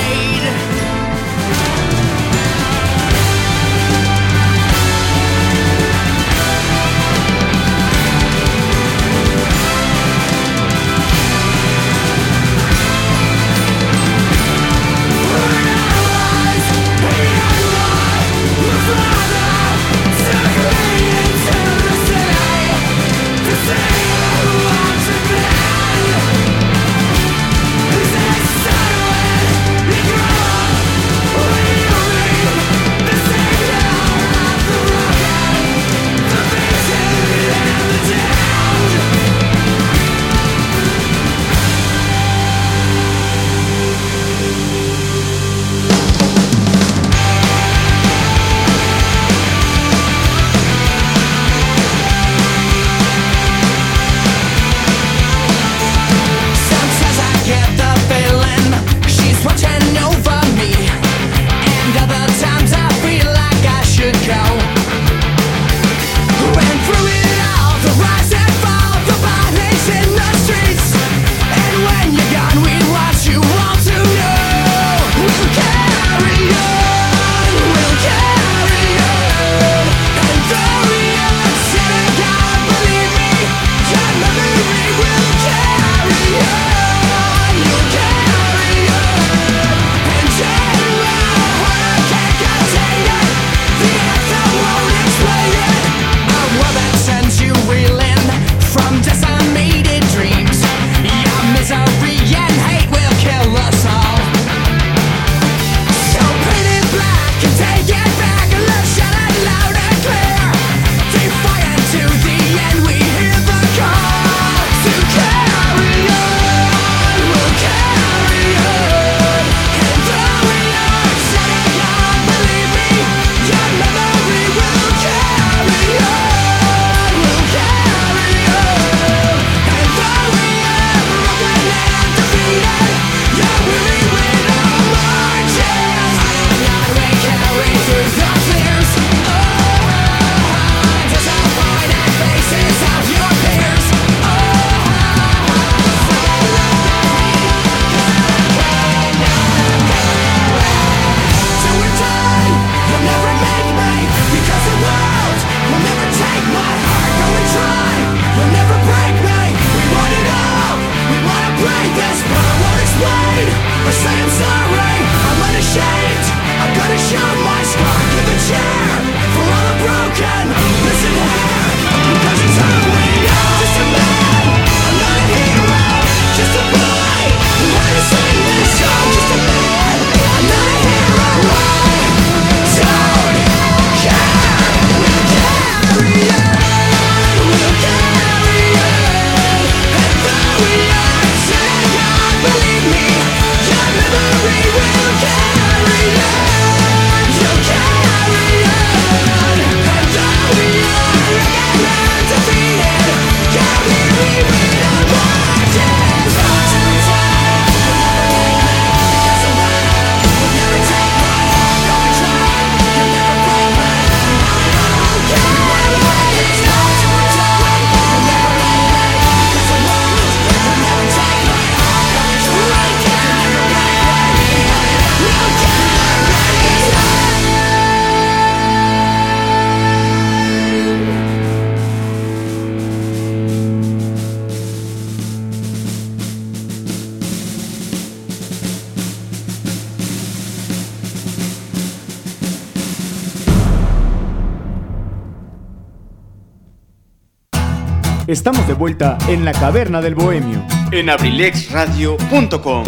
en la caverna del bohemio en abrilexradio.com.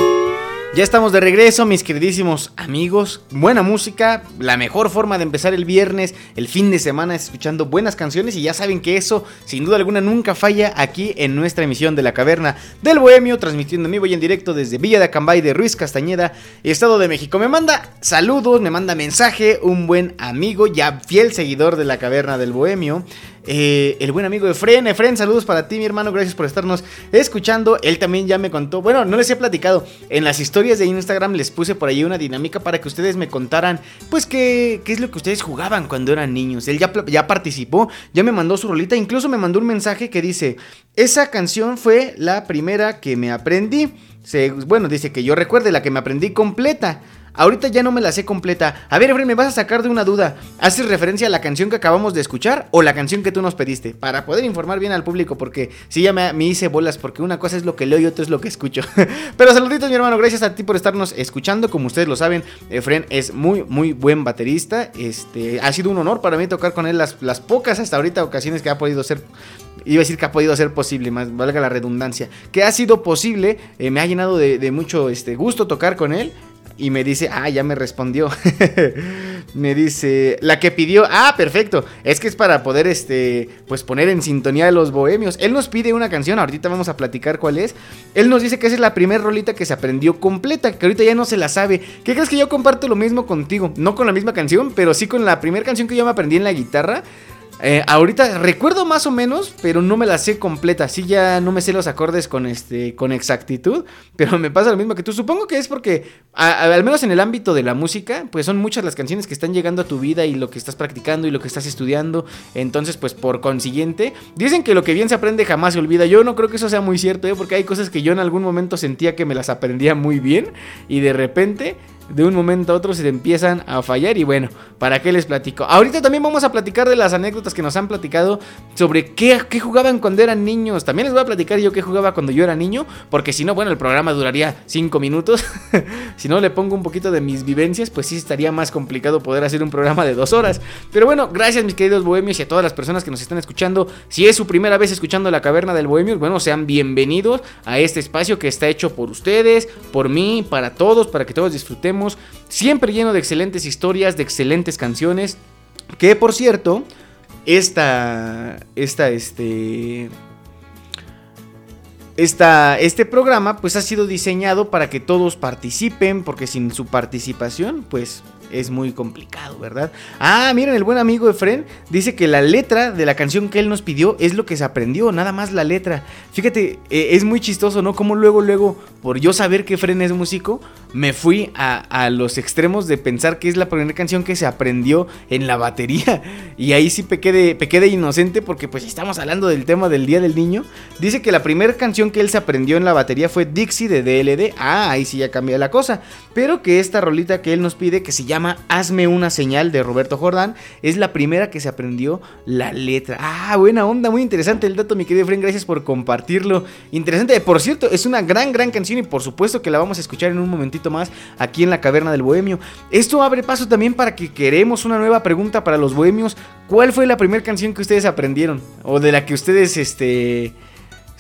Ya estamos de regreso, mis queridísimos amigos. Buena música, la mejor forma de empezar el viernes, el fin de semana, es escuchando buenas canciones. Y ya saben que eso, sin duda alguna, nunca falla aquí en nuestra emisión de La Caverna del Bohemio, transmitiendo en vivo y en directo desde Villa de Acambay de Ruiz Castañeda, Estado de México. Me manda saludos, me manda mensaje, un buen amigo, ya fiel seguidor de La Caverna del Bohemio. Eh, el buen amigo Efren, Efren, saludos para ti, mi hermano, gracias por estarnos escuchando. Él también ya me contó, bueno, no les he platicado, en las historias de Instagram les puse por ahí una dinámica para que ustedes me contaran, pues, qué, qué es lo que ustedes jugaban cuando eran niños. Él ya, ya participó, ya me mandó su rolita, incluso me mandó un mensaje que dice, esa canción fue la primera que me aprendí. Se- bueno, dice que yo recuerde la que me aprendí completa. Ahorita ya no me la sé completa. A ver, Efraín, me vas a sacar de una duda. ¿Haces referencia a la canción que acabamos de escuchar o la canción que tú nos pediste? Para poder informar bien al público, porque sí ya me, me hice bolas, porque una cosa es lo que leo y otra es lo que escucho. [laughs] Pero saluditos, mi hermano. Gracias a ti por estarnos escuchando. Como ustedes lo saben, Efren es muy, muy buen baterista. Este, ha sido un honor para mí tocar con él las, las pocas hasta ahorita ocasiones que ha podido ser Iba a decir que ha podido ser posible, más valga la redundancia. Que ha sido posible, eh, me ha llenado de, de mucho este, gusto tocar con él. Y me dice, ah, ya me respondió. [laughs] me dice, la que pidió, ah, perfecto. Es que es para poder, este, pues poner en sintonía a los bohemios. Él nos pide una canción, ahorita vamos a platicar cuál es. Él nos dice que esa es la primera rolita que se aprendió completa, que ahorita ya no se la sabe. ¿Qué crees que yo comparto lo mismo contigo? No con la misma canción, pero sí con la primera canción que yo me aprendí en la guitarra. Eh, ahorita recuerdo más o menos, pero no me la sé completa. Sí, ya no me sé los acordes con este con exactitud, pero me pasa lo mismo que tú. Supongo que es porque, al menos en el ámbito de la música, pues son muchas las canciones que están llegando a tu vida y lo que estás practicando y lo que estás estudiando. Entonces, pues por consiguiente, dicen que lo que bien se aprende jamás se olvida. Yo no creo que eso sea muy cierto, ¿eh? porque hay cosas que yo en algún momento sentía que me las aprendía muy bien y de repente de un momento a otro se empiezan a fallar y bueno, ¿para qué les platico? Ahorita también vamos a platicar de las anécdotas que nos han platicado sobre qué, jugaban cuando eran niños. También les voy a platicar yo qué jugaba cuando yo era niño, porque si no, bueno, el programa duraría 5 minutos. [laughs] si no le pongo un poquito de mis vivencias, pues sí estaría más complicado poder hacer un programa de dos horas. Pero bueno, gracias mis queridos bohemios y a todas las personas que nos están escuchando. Si es su primera vez escuchando la caverna del bohemio, bueno, sean bienvenidos a este espacio que está hecho por ustedes, por mí, para todos, para que todos disfrutemos. Siempre lleno de excelentes historias, de excelentes canciones. Que por cierto, esta. Esta, este. Esta, este programa pues ha sido diseñado para que todos participen, porque sin su participación pues es muy complicado, ¿verdad? Ah, miren, el buen amigo Efren dice que la letra de la canción que él nos pidió es lo que se aprendió, nada más la letra. Fíjate, eh, es muy chistoso, ¿no? Como luego, luego, por yo saber que Efren es músico, me fui a, a los extremos de pensar que es la primera canción que se aprendió en la batería. [laughs] Y ahí sí pequé de, pequé de inocente porque pues estamos hablando del tema del Día del Niño. Dice que la primera canción que él se aprendió en la batería fue Dixie de DLD. Ah, ahí sí ya cambia la cosa. Pero que esta rolita que él nos pide, que se llama Hazme una señal de Roberto Jordán, es la primera que se aprendió la letra. Ah, buena onda, muy interesante el dato, mi querido Fren. Gracias por compartirlo. Interesante. Por cierto, es una gran, gran canción y por supuesto que la vamos a escuchar en un momentito más aquí en la Caverna del Bohemio. Esto abre paso también para que queremos una nueva pregunta para los bohemios. ¿Cuál fue la primera canción que ustedes aprendieron? O de la que ustedes, este...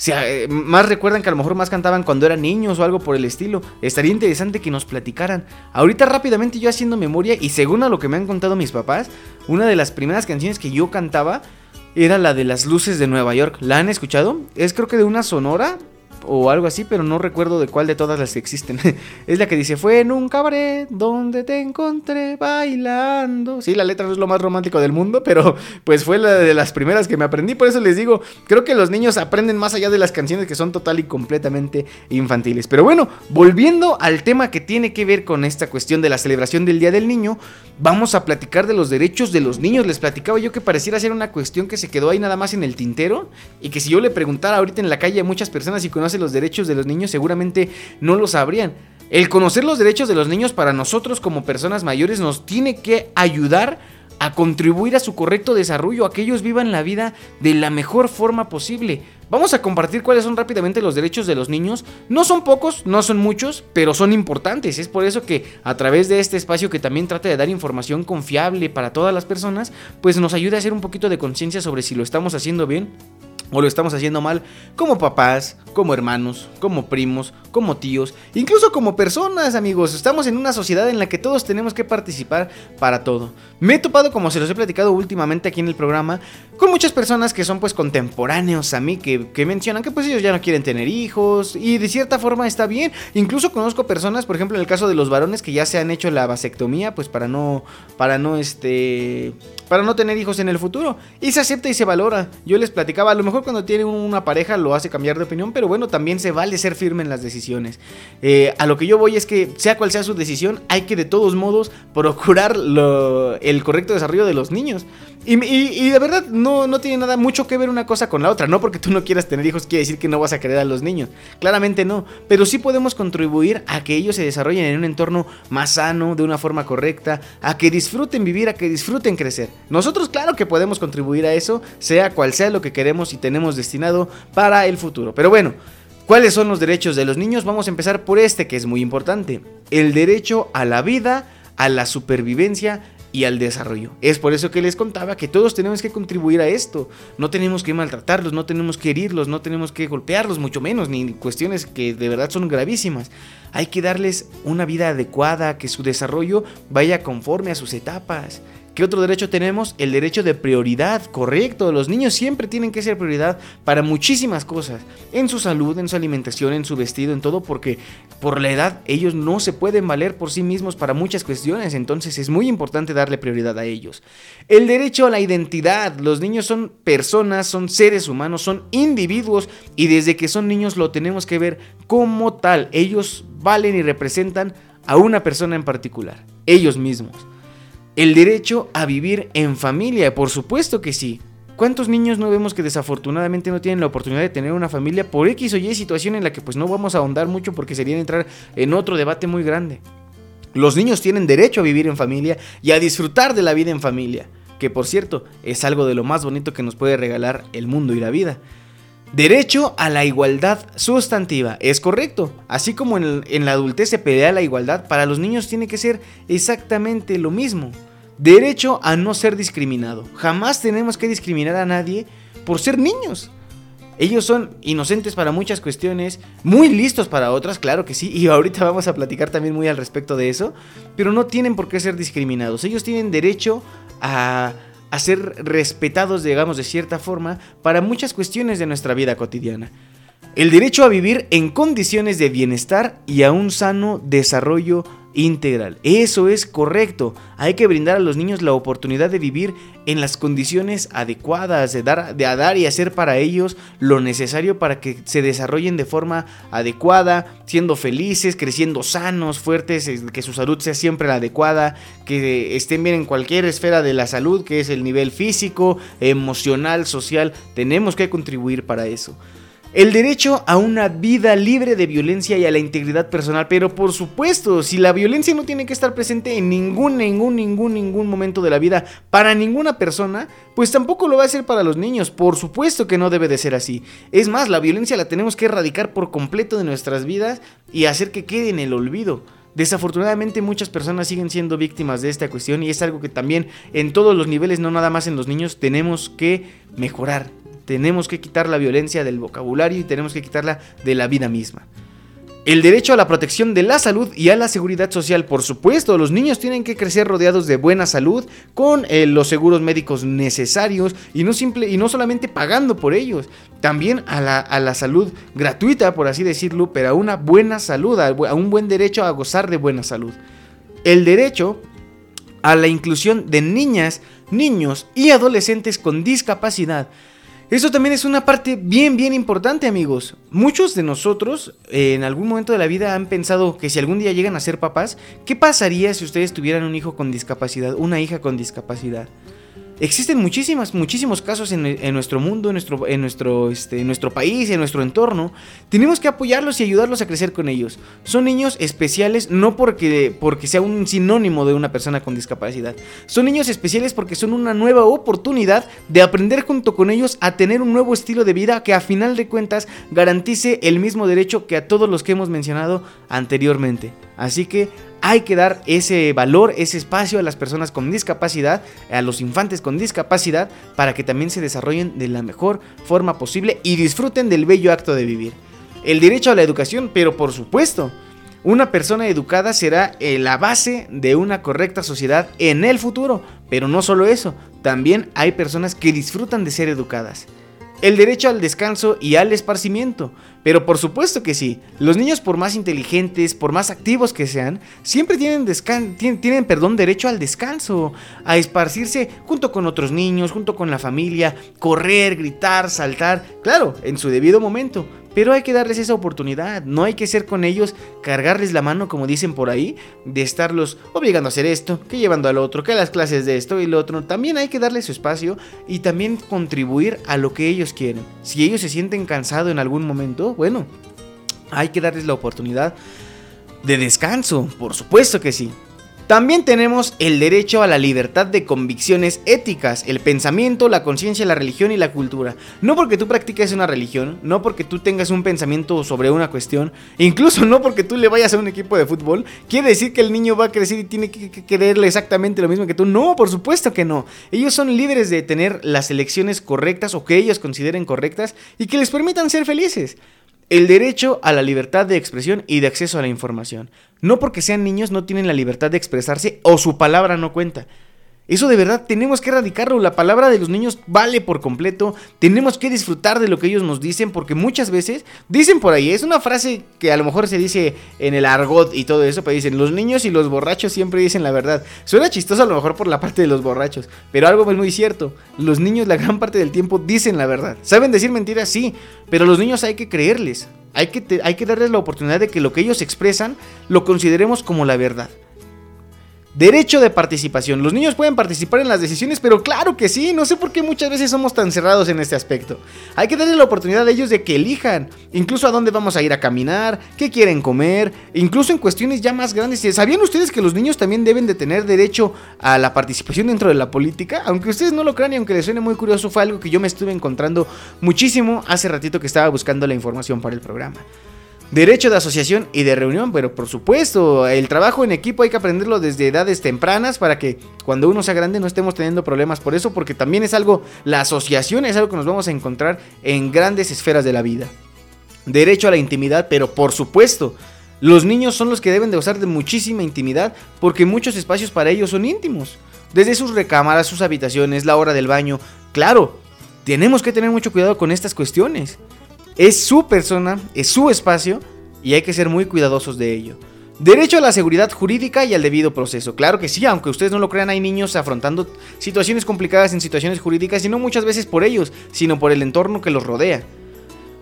eh, más recuerdan que a lo mejor más cantaban cuando eran niños o algo por el estilo. Estaría interesante que nos platicaran. Ahorita rápidamente yo haciendo memoria y según a lo que me han contado mis papás, una de las primeras canciones que yo cantaba era la de las luces de Nueva York. ¿La han escuchado? Es creo que de una sonora o algo así, pero no recuerdo de cuál de todas las que existen. [laughs] es la que dice, fue en un cabaret donde te encontré bailando. Sí, la letra no es lo más romántico del mundo, pero pues fue la de las primeras que me aprendí. Por eso les digo, creo que los niños aprenden más allá de las canciones que son total y completamente infantiles. Pero bueno, volviendo al tema que tiene que ver con esta cuestión de la celebración del Día del Niño, vamos a platicar de los derechos de los niños. Les platicaba yo que pareciera ser una cuestión que se quedó ahí nada más en el tintero y que si yo le preguntara ahorita en la calle a muchas personas si conocen los derechos de los niños, seguramente no lo sabrían. El conocer los derechos de los niños para nosotros como personas mayores nos tiene que ayudar a contribuir a su correcto desarrollo, a que ellos vivan la vida de la mejor forma posible. Vamos a compartir cuáles son rápidamente los derechos de los niños. No son pocos, no son muchos, pero son importantes. Es por eso que a través de este espacio que también trata de dar información confiable para todas las personas, pues nos ayuda a hacer un poquito de conciencia sobre si lo estamos haciendo bien o lo estamos haciendo mal como papás, como hermanos, como primos, como tíos, incluso como personas, amigos. Estamos en una sociedad en la que todos tenemos que participar para todo. Me he topado, como se los he platicado últimamente aquí en el programa, con muchas personas que son pues contemporáneos a mí, que, que mencionan que pues ellos ya no quieren tener hijos y de cierta forma está bien. Incluso conozco personas, por ejemplo en el caso de los varones que ya se han hecho la vasectomía, pues para no, para no este, para no tener hijos en el futuro. Y se acepta y se valora. Yo les platicaba, a lo mejor cuando tiene una pareja lo hace cambiar de opinión, pero bueno, también se vale ser firme en las decisiones. Eh, a lo que yo voy es que, sea cual sea su decisión, hay que de todos modos procurar el correcto desarrollo de los niños. Y, y- y de verdad no, no tiene nada mucho que ver una cosa con la otra. No porque tú no quieras tener hijos quiere decir que no vas a querer a los niños. Claramente no. Pero sí podemos contribuir a que ellos se desarrollen en un entorno más sano, de una forma correcta, a que disfruten vivir, a que disfruten crecer. Nosotros claro que podemos contribuir a eso, sea cual sea lo que queremos y tenemos destinado para el futuro. Pero bueno. ¿Cuáles son los derechos de los niños? Vamos a empezar por este que es muy importante. El derecho a la vida, a la supervivencia y al desarrollo. Es por eso que les contaba que todos tenemos que contribuir a esto. No tenemos que maltratarlos, no tenemos que herirlos, no tenemos que golpearlos, mucho menos, ni cuestiones que de verdad son gravísimas. Hay que darles una vida adecuada, que su desarrollo vaya conforme a sus etapas. ¿Qué otro derecho tenemos? El derecho de prioridad, correcto. Los niños siempre tienen que ser prioridad para muchísimas cosas. En su salud, en su alimentación, en su vestido, en todo, porque por la edad ellos no se pueden valer por sí mismos para muchas cuestiones. Entonces es muy importante darle prioridad a ellos. El derecho a la identidad. Los niños son personas, son seres humanos, son individuos y desde que son niños lo tenemos que ver como tal. Ellos valen y representan a una persona en particular. Ellos mismos. El derecho a vivir en familia, por supuesto que sí. ¿Cuántos niños no vemos que desafortunadamente no tienen la oportunidad de tener una familia por X o Y situación en la que pues no vamos a ahondar mucho porque sería entrar en otro debate muy grande? Los niños tienen derecho a vivir en familia y a disfrutar de la vida en familia, que por cierto es algo de lo más bonito que nos puede regalar el mundo y la vida. Derecho a la igualdad sustantiva, es correcto. Así como en, la adultez se pelea la igualdad, para los niños tiene que ser exactamente lo mismo. Derecho a no ser discriminado. Jamás tenemos que discriminar a nadie por ser niños. Ellos son inocentes para muchas cuestiones, muy listos para otras, claro que sí, y [laughs] ahorita vamos a platicar también muy al respecto de eso, pero no tienen por qué ser discriminados. Ellos tienen derecho a, a ser respetados, digamos, de cierta forma, para muchas cuestiones de nuestra vida cotidiana. El derecho a vivir en condiciones de bienestar y a un sano desarrollo integral. Eso es correcto. Hay que brindar a los niños la oportunidad de vivir en las condiciones adecuadas, de dar, de dar y hacer para ellos lo necesario para que se desarrollen de forma adecuada, siendo felices, creciendo sanos, fuertes, eh, que su salud sea siempre la adecuada, que estén bien en cualquier esfera de la salud, que es el nivel físico, emocional, social. Tenemos que contribuir para eso. El derecho a una vida libre de violencia y a la integridad personal, pero por supuesto, si la violencia no tiene que estar presente en ningún, ningún, ningún, ningún momento de la vida para ninguna persona, pues tampoco lo va a ser para los niños, por supuesto que no debe de ser así. Es más, la violencia la tenemos que erradicar por completo de nuestras vidas y hacer que quede en el olvido. Desafortunadamente muchas personas siguen siendo víctimas de esta cuestión y es algo que también en todos los niveles, no nada más en los niños, tenemos que mejorar. Tenemos que quitar la violencia del vocabulario y tenemos que quitarla de la vida misma. El derecho a la protección de la salud y a la seguridad social, por supuesto, los niños tienen que crecer rodeados de buena salud, con eh, los seguros médicos necesarios y no, simple, y no solamente pagando por ellos, también a la, a la salud gratuita, por así decirlo, pero a una buena salud, a, a un buen derecho a gozar de buena salud. El derecho a la inclusión de niñas, niños y adolescentes con discapacidad. Eso también es una parte bien, bien importante, amigos. Muchos de nosotros eh, en algún momento de la vida han pensado que si algún día llegan a ser papás, ¿qué pasaría si ustedes tuvieran un hijo con discapacidad, una hija con discapacidad? Existen muchísimas, muchísimos casos en, nuestro mundo, en nuestro, en, nuestro, este, en nuestro país, en nuestro entorno. Tenemos que apoyarlos y ayudarlos a crecer con ellos. Son niños especiales no porque, porque sea un sinónimo de una persona con discapacidad. Son niños especiales porque son una nueva oportunidad de aprender junto con ellos a tener un nuevo estilo de vida que a final de cuentas garantice el mismo derecho que a todos los que hemos mencionado anteriormente. Así que hay que dar ese valor, ese espacio a las personas con discapacidad, a los infantes con discapacidad, para que también se desarrollen de la mejor forma posible y disfruten del bello acto de vivir. El derecho a la educación, pero por supuesto, una persona educada será eh, la base de una correcta sociedad en el futuro. Pero no solo eso, también hay personas que disfrutan de ser educadas. El derecho al descanso y al esparcimiento. Pero por supuesto que sí, los niños por más inteligentes, por más activos que sean, siempre tienen, tienen, perdón, derecho al descanso, a esparcirse junto con otros niños, junto con la familia, correr, gritar, saltar, claro, en su debido momento. Pero hay que darles esa oportunidad, no hay que ser con ellos, cargarles la mano, como dicen por ahí, de estarlos obligando a hacer esto, que llevando al otro, que las clases de esto y lo otro. También hay que darles su espacio y también contribuir a lo que ellos quieren. Si ellos se sienten cansados en algún momento, bueno, hay que darles la oportunidad de descanso, por supuesto que sí. También tenemos el derecho a la libertad de convicciones éticas, el pensamiento, la conciencia, la religión y la cultura. No porque tú practiques una religión, no porque tú tengas un pensamiento sobre una cuestión, incluso no porque tú le vayas a un equipo de fútbol, quiere decir que el niño va a crecer y tiene que, quererle exactamente lo mismo que tú. No, por supuesto que no. Ellos son libres de tener las elecciones correctas o que ellos consideren correctas y que les permitan ser felices. El derecho a la libertad de expresión y de acceso a la información. No porque sean niños no tienen la libertad de expresarse o su palabra no cuenta. Eso de verdad tenemos que erradicarlo. La palabra de los niños vale por completo. Tenemos que disfrutar de lo que ellos nos dicen porque muchas veces dicen por ahí, es una frase que a lo mejor se dice en el argot y todo eso, pero dicen, los niños y los borrachos siempre dicen la verdad. Suena chistoso a lo mejor por la parte de los borrachos, pero algo es muy cierto. Los niños la gran parte del tiempo dicen la verdad. ¿Saben decir mentiras? Sí, pero los niños hay que creerles. Hay que, hay que darles la oportunidad de que lo que ellos expresan lo consideremos como la verdad. Derecho de participación. Los niños pueden participar en las decisiones, pero claro que sí. No sé por qué muchas veces somos tan cerrados en este aspecto. Hay que darle la oportunidad a ellos de que elijan, incluso a dónde vamos a ir a caminar, qué quieren comer, incluso en cuestiones ya más grandes. ¿Sabían ustedes que los niños también deben de tener derecho a la participación dentro de la política? Aunque ustedes no lo crean y aunque les suene muy curioso, fue algo que yo me estuve encontrando muchísimo hace ratito que estaba buscando la información para el programa. Derecho de asociación y de reunión, pero por supuesto, el trabajo en equipo hay que aprenderlo desde edades tempranas para que cuando uno sea grande no estemos teniendo problemas por eso, porque también es algo, la asociación es algo que nos vamos a encontrar en grandes esferas de la vida. Derecho a la intimidad, pero por supuesto, los niños son los que deben de gozar de muchísima intimidad porque muchos espacios para ellos son íntimos. Desde sus recámaras, sus habitaciones, la hora del baño. Claro, tenemos que tener mucho cuidado con estas cuestiones. Es su persona, es su espacio y hay que ser muy cuidadosos de ello. Derecho a la seguridad jurídica y al debido proceso. Claro que sí, aunque ustedes no lo crean, hay niños afrontando situaciones complicadas en situaciones jurídicas y no muchas veces por ellos, sino por el entorno que los rodea.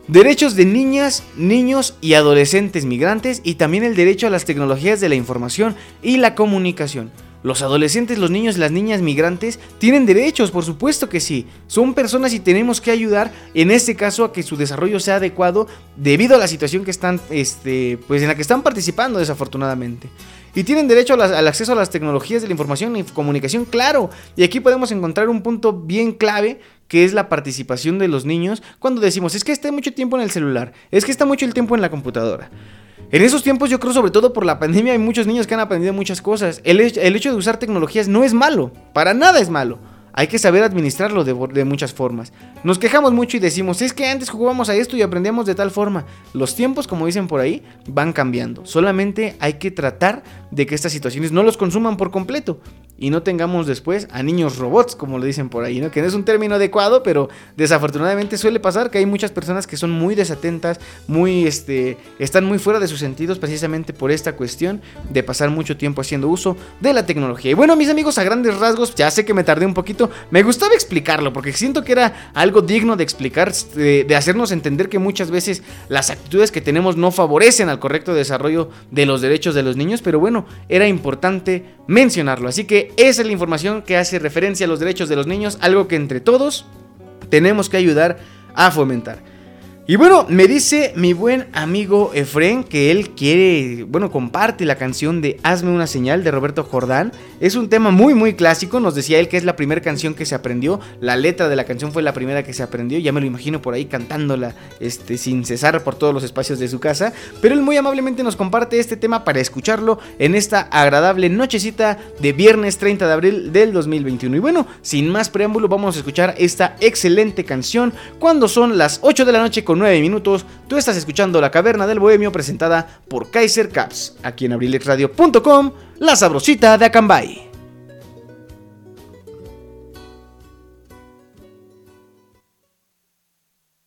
Derechos de niñas, niños y adolescentes migrantes y también el derecho a las tecnologías de la información y la comunicación. Los adolescentes, los niños y las niñas migrantes tienen derechos, por supuesto que sí. Son personas y tenemos que ayudar en este caso a que su desarrollo sea adecuado debido a la situación que están, este, pues en la que están participando desafortunadamente. Y tienen derecho al acceso a las tecnologías de la información y comunicación, claro. Y aquí podemos encontrar un punto bien clave que es la participación de los niños cuando decimos, es que está mucho tiempo en el celular, es que está mucho el tiempo en la computadora. En esos tiempos yo creo sobre todo por la pandemia hay muchos niños que han aprendido muchas cosas. El, hecho- de usar tecnologías no es malo, para nada es malo. Hay que saber administrarlo de, de muchas formas. Nos quejamos mucho y decimos, es que antes jugábamos a esto y aprendíamos de tal forma. Los tiempos, como dicen por ahí, van cambiando. Solamente hay que tratar de que estas situaciones no los consuman por completo. Y no tengamos después a niños robots, como le dicen por ahí, ¿no? Que no es un término adecuado, pero desafortunadamente suele pasar que hay muchas personas que son muy desatentas, muy, este, están muy fuera de sus sentidos precisamente por esta cuestión de pasar mucho tiempo haciendo uso de la tecnología. Y bueno, mis amigos, a grandes rasgos, ya sé que me tardé un poquito, me gustaba explicarlo, porque siento que era algo digno de explicar, de, de hacernos entender que muchas veces las actitudes que tenemos no favorecen al correcto desarrollo de los derechos de los niños, pero bueno, era importante mencionarlo. Así que esa es la información que hace referencia a los derechos de los niños, algo que entre todos tenemos que ayudar a fomentar. Y bueno, me dice mi buen amigo Efren que él quiere, bueno, comparte la canción de Hazme una señal de Roberto Jordán. Es un tema muy, muy clásico. Nos decía él que es la primera canción que se aprendió. La letra de la canción fue la primera que se aprendió. Ya me lo imagino por ahí cantándola este, sin cesar por todos los espacios de su casa. Pero él muy amablemente nos comparte este tema para escucharlo en esta agradable nochecita de viernes 30 de abril del 2021. Y bueno, sin más preámbulo, vamos a escuchar esta excelente canción cuando son las 8 de la noche 9 minutos. Tú estás escuchando La Caverna del Bohemio presentada por Kaiser Caps, aquí en abrilexradio.com, la sabrosita de Acambay.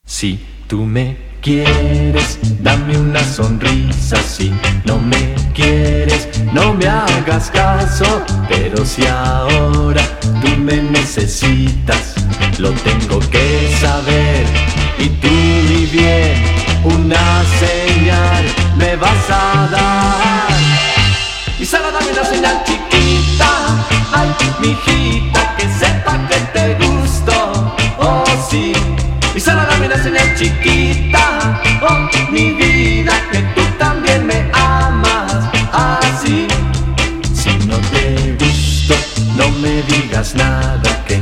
Si tú me quieres, dame una sonrisa. Si no me quieres, no me hagas caso. Pero si ahora tú me necesitas, lo tengo que saber. Y tú, mi bien, una señal me vas a dar. Y solo dame una señal chiquita, ay, mi hijita, que sepa que te gusto. Oh, sí. Y solo dame una señal chiquita, oh mi vida, que tú también me amas así. Si no te gusto, no me digas nada, que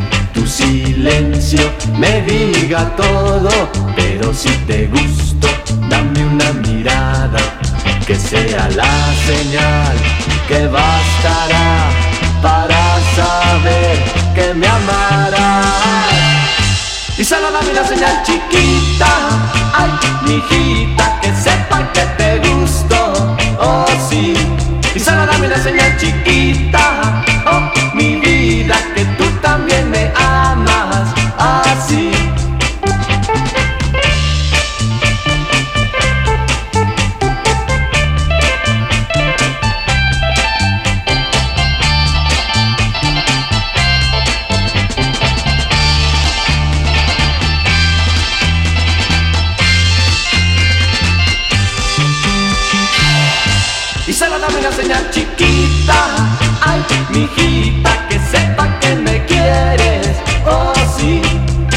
silencio me diga todo. Pero si te gusto, dame una mirada, que sea la señal que bastará para saber que me amarás. Y solo dame una señal chiquita, ay, mi hijita, mi hijita, que sepa que me quieres, oh sí.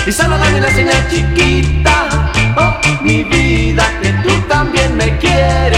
Y solo dame una señal chiquita, oh, mi vida, que tú también me quieres,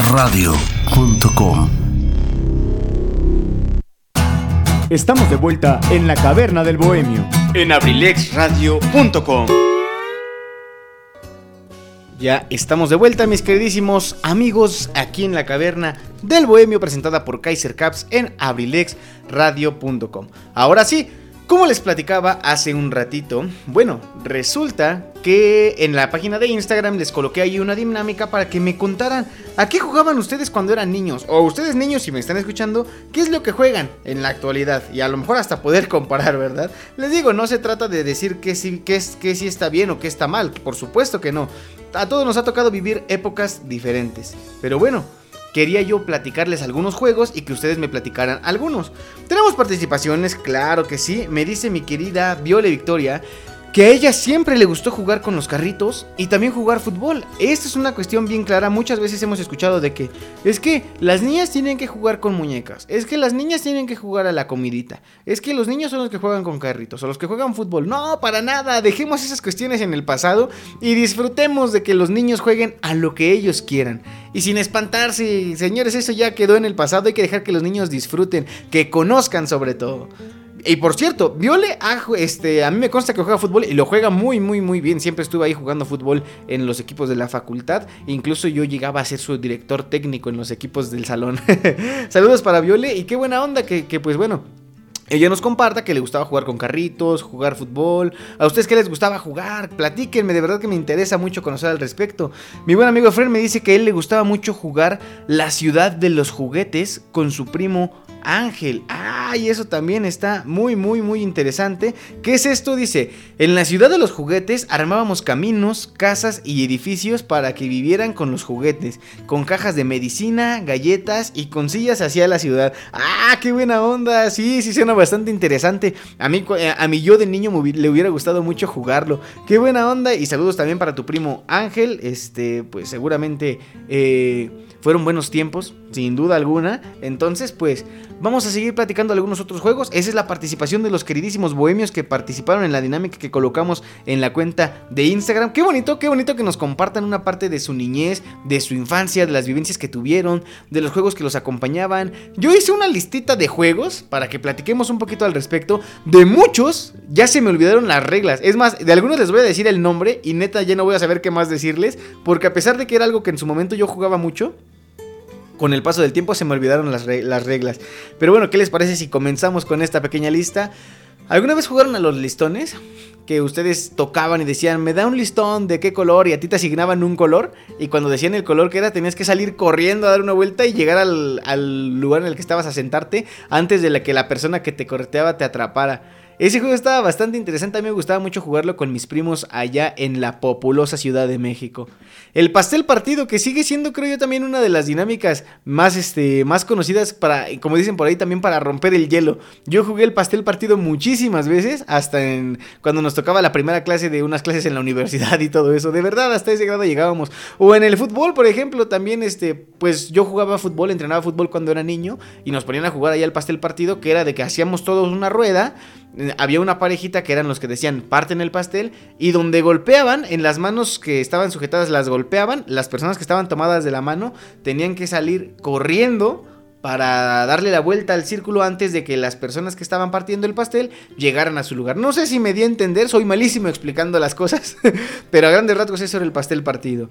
abrilexradio.com Estamos de vuelta en la caverna del bohemio. En abrilexradio.com. Ya estamos de vuelta, mis queridísimos amigos, aquí en la caverna del Bohemio, presentada por Kaiser Caps en abrilexradio.com. Ahora sí, como les platicaba hace un ratito, bueno, resulta que en la página de Instagram les coloqué ahí una dinámica para que me contaran a qué jugaban ustedes cuando eran niños, o ustedes niños si me están escuchando, qué es lo que juegan en la actualidad, y a lo mejor hasta poder [laughs] comparar, ¿verdad? Les digo, no se trata de decir que sí, que es, que sí está bien o que está mal, por supuesto que no. A todos nos ha tocado vivir épocas diferentes, pero bueno, quería yo platicarles algunos juegos y que ustedes me platicaran algunos. Tenemos participaciones, claro que sí. Me dice mi querida Viole Victoria que a ella siempre le gustó jugar con los carritos y también jugar fútbol. Esta es una cuestión bien clara. Muchas veces hemos escuchado de que es que las niñas tienen que jugar con muñecas, es que las niñas tienen que jugar a la comidita, es que los niños son los que juegan con carritos o los que juegan fútbol. No, para nada. Dejemos esas cuestiones en el pasado y disfrutemos de que los niños jueguen a lo que ellos quieran. Y sin espantarse, señores, eso ya quedó en el pasado. Hay que dejar que los niños disfruten, que conozcan sobre todo. Y por cierto, Viole, ju- este, a mí me consta que juega fútbol y lo juega muy, muy, muy bien. Siempre estuve ahí jugando fútbol en los equipos de la facultad. Incluso yo llegaba a ser su director técnico en los equipos del salón. [laughs] Saludos para Viole y qué buena onda que, que, pues bueno, ella nos comparta que le gustaba jugar con carritos, jugar fútbol. ¿A ustedes qué les gustaba jugar? Platíquenme, de verdad que me interesa mucho conocer al respecto. Mi buen amigo Fred me dice que a él le gustaba mucho jugar la ciudad de los juguetes con su primo Ángel. Ah, y eso también está muy, muy, muy interesante. ¿Qué es esto? Dice, en la ciudad de los juguetes armábamos caminos, casas y edificios para que vivieran con los juguetes, con cajas de medicina, galletas y con sillas hacia la ciudad. Ah, qué buena onda. Sí, sí suena bastante interesante. A mí, eh, a mí yo de niño le hubiera gustado mucho jugarlo. Qué buena onda. Y saludos también para tu primo Ángel. Este, pues seguramente eh, fueron buenos tiempos, sin duda alguna. Entonces, pues vamos a seguir platicando algunos otros juegos. Esa es la participación de los queridísimos bohemios que participaron en la dinámica que colocamos en la cuenta de Instagram. Qué bonito, qué bonito que nos compartan una parte de su niñez, de su infancia, de las vivencias que tuvieron, de los juegos que los acompañaban. Yo hice una listita de juegos para que platiquemos un poquito al respecto. De muchos ya se me olvidaron las reglas. Es más, de algunos les voy a decir el nombre y neta ya no voy a saber qué más decirles. Porque a pesar de que era algo que en su momento yo jugaba mucho, con el paso del tiempo se me olvidaron las, re- las reglas. Pero bueno, ¿qué les parece si comenzamos con esta pequeña lista? ¿Alguna vez jugaron a los listones? Que ustedes tocaban y decían, me da un listón de qué color y a ti te asignaban un color. Y cuando decían el color que era, tenías que salir corriendo a dar una vuelta y llegar al, lugar en el que estabas a sentarte antes de la que la persona que te correteaba te atrapara. Ese juego estaba bastante interesante, a mí me gustaba mucho jugarlo con mis primos allá en la populosa Ciudad de México. El pastel partido, que sigue siendo creo yo también una de las dinámicas más, este, más conocidas para, como dicen por ahí, también para romper el hielo. Yo jugué el pastel partido muchísimas veces, hasta en, cuando nos tocaba la primera clase de unas clases en la universidad y todo eso. De verdad, hasta ese grado llegábamos. O en el fútbol, por ejemplo, también, este, pues yo jugaba fútbol, entrenaba fútbol cuando era niño y nos ponían a jugar allá el pastel partido, que era de que hacíamos todos una rueda eh, había una parejita que eran los que decían parten el pastel y donde golpeaban en las manos que estaban sujetadas las golpeaban, las personas que estaban tomadas de la mano tenían que salir corriendo para darle la vuelta al círculo antes de que las personas que estaban partiendo el pastel llegaran a su lugar. No sé si me di a entender, soy malísimo explicando las cosas, [laughs] pero a grandes rasgos eso era el pastel partido.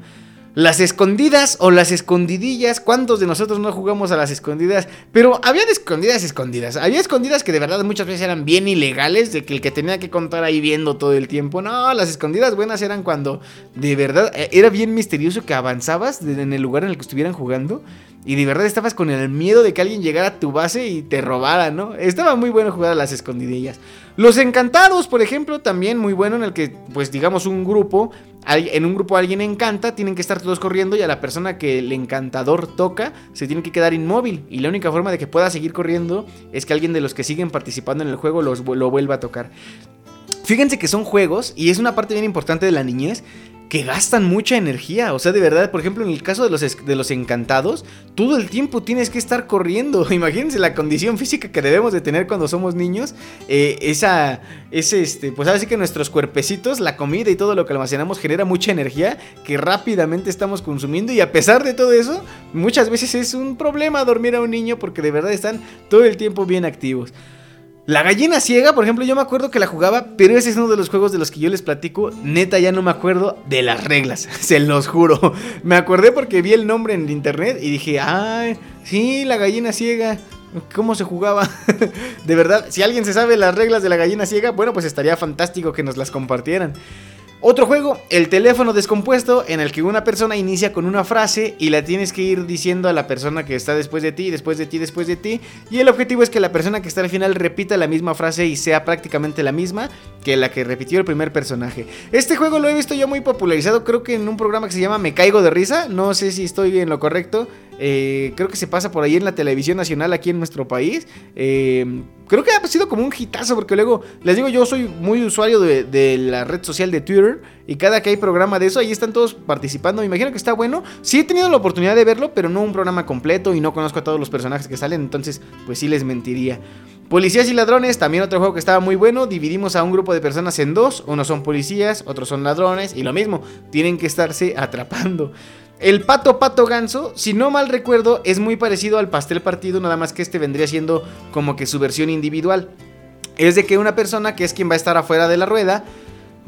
Las escondidas o las escondidillas, ¿cuántos de nosotros no jugamos a las escondidas? Pero había escondidas escondidas, había escondidas que de verdad muchas veces eran bien ilegales, de que el que tenía que contar ahí viendo todo el tiempo. No, las escondidas buenas eran cuando de verdad eh, era bien misterioso que avanzabas en el lugar en el que estuvieran jugando y de verdad estabas con el miedo de que alguien llegara a tu base y te robara, ¿no? Estaba muy bueno jugar a las escondidillas. Los encantados, por ejemplo, también muy bueno en el que, pues digamos, un grupo, en un grupo alguien encanta, tienen que estar todos corriendo y a la persona que el encantador toca se tiene que quedar inmóvil. Y la única forma de que pueda seguir corriendo es que alguien de los que siguen participando en el juego los, lo vuelva a tocar. Fíjense que son juegos, y es una parte bien importante de la niñez, que gastan mucha energía. O sea, de verdad, por ejemplo, en el caso de los, de los encantados, todo el tiempo tienes que estar corriendo. [laughs] Imagínense la condición física que debemos de tener cuando somos niños. Eh, esa, ese, este, pues ahora sí que nuestros cuerpecitos, la comida y todo lo que almacenamos genera mucha energía que rápidamente estamos consumiendo. Y a pesar de todo eso, muchas veces es un problema dormir a un niño porque de verdad están todo el tiempo bien activos. La gallina ciega, por ejemplo, yo me acuerdo que la jugaba, pero ese es uno de los juegos de los que yo les platico. Neta, ya no me acuerdo de las reglas, [laughs] se los juro. Me acordé porque vi el nombre en internet y dije, ay, sí, la gallina ciega. ¿Cómo se jugaba? [laughs] de verdad, si alguien se sabe las reglas de la gallina ciega, bueno, pues estaría fantástico que nos las compartieran. Otro juego, el teléfono descompuesto, en el que una persona inicia con una frase y la tienes que ir diciendo a la persona que está después de ti, después de ti, después de ti. Y el objetivo es que la persona que está al final repita la misma frase y sea prácticamente la misma que la que repitió el primer personaje. Este juego lo he visto yo muy popularizado, creo que en un programa que se llama Me Caigo de Risa, no sé si estoy en lo correcto. Eh, creo que se pasa por ahí en la televisión nacional aquí en nuestro país. Eh, creo que ha sido como un hitazo porque luego, les digo, yo soy muy usuario de, de la red social de Twitter y cada que hay programa de eso, ahí están todos participando. Me imagino que está bueno. Sí he tenido la oportunidad de verlo, pero no un programa completo y no conozco a todos los personajes que salen, entonces pues sí les mentiría. Policías y ladrones, también otro juego que estaba muy bueno. Dividimos a un grupo de personas en dos. Unos son policías, otros son ladrones. Y lo mismo, tienen que estarse atrapando. El pato pato ganso, si no mal recuerdo, es muy parecido al pastel partido, nada más que este vendría siendo como que su versión individual. Es de que una persona que es quien va a estar afuera de la rueda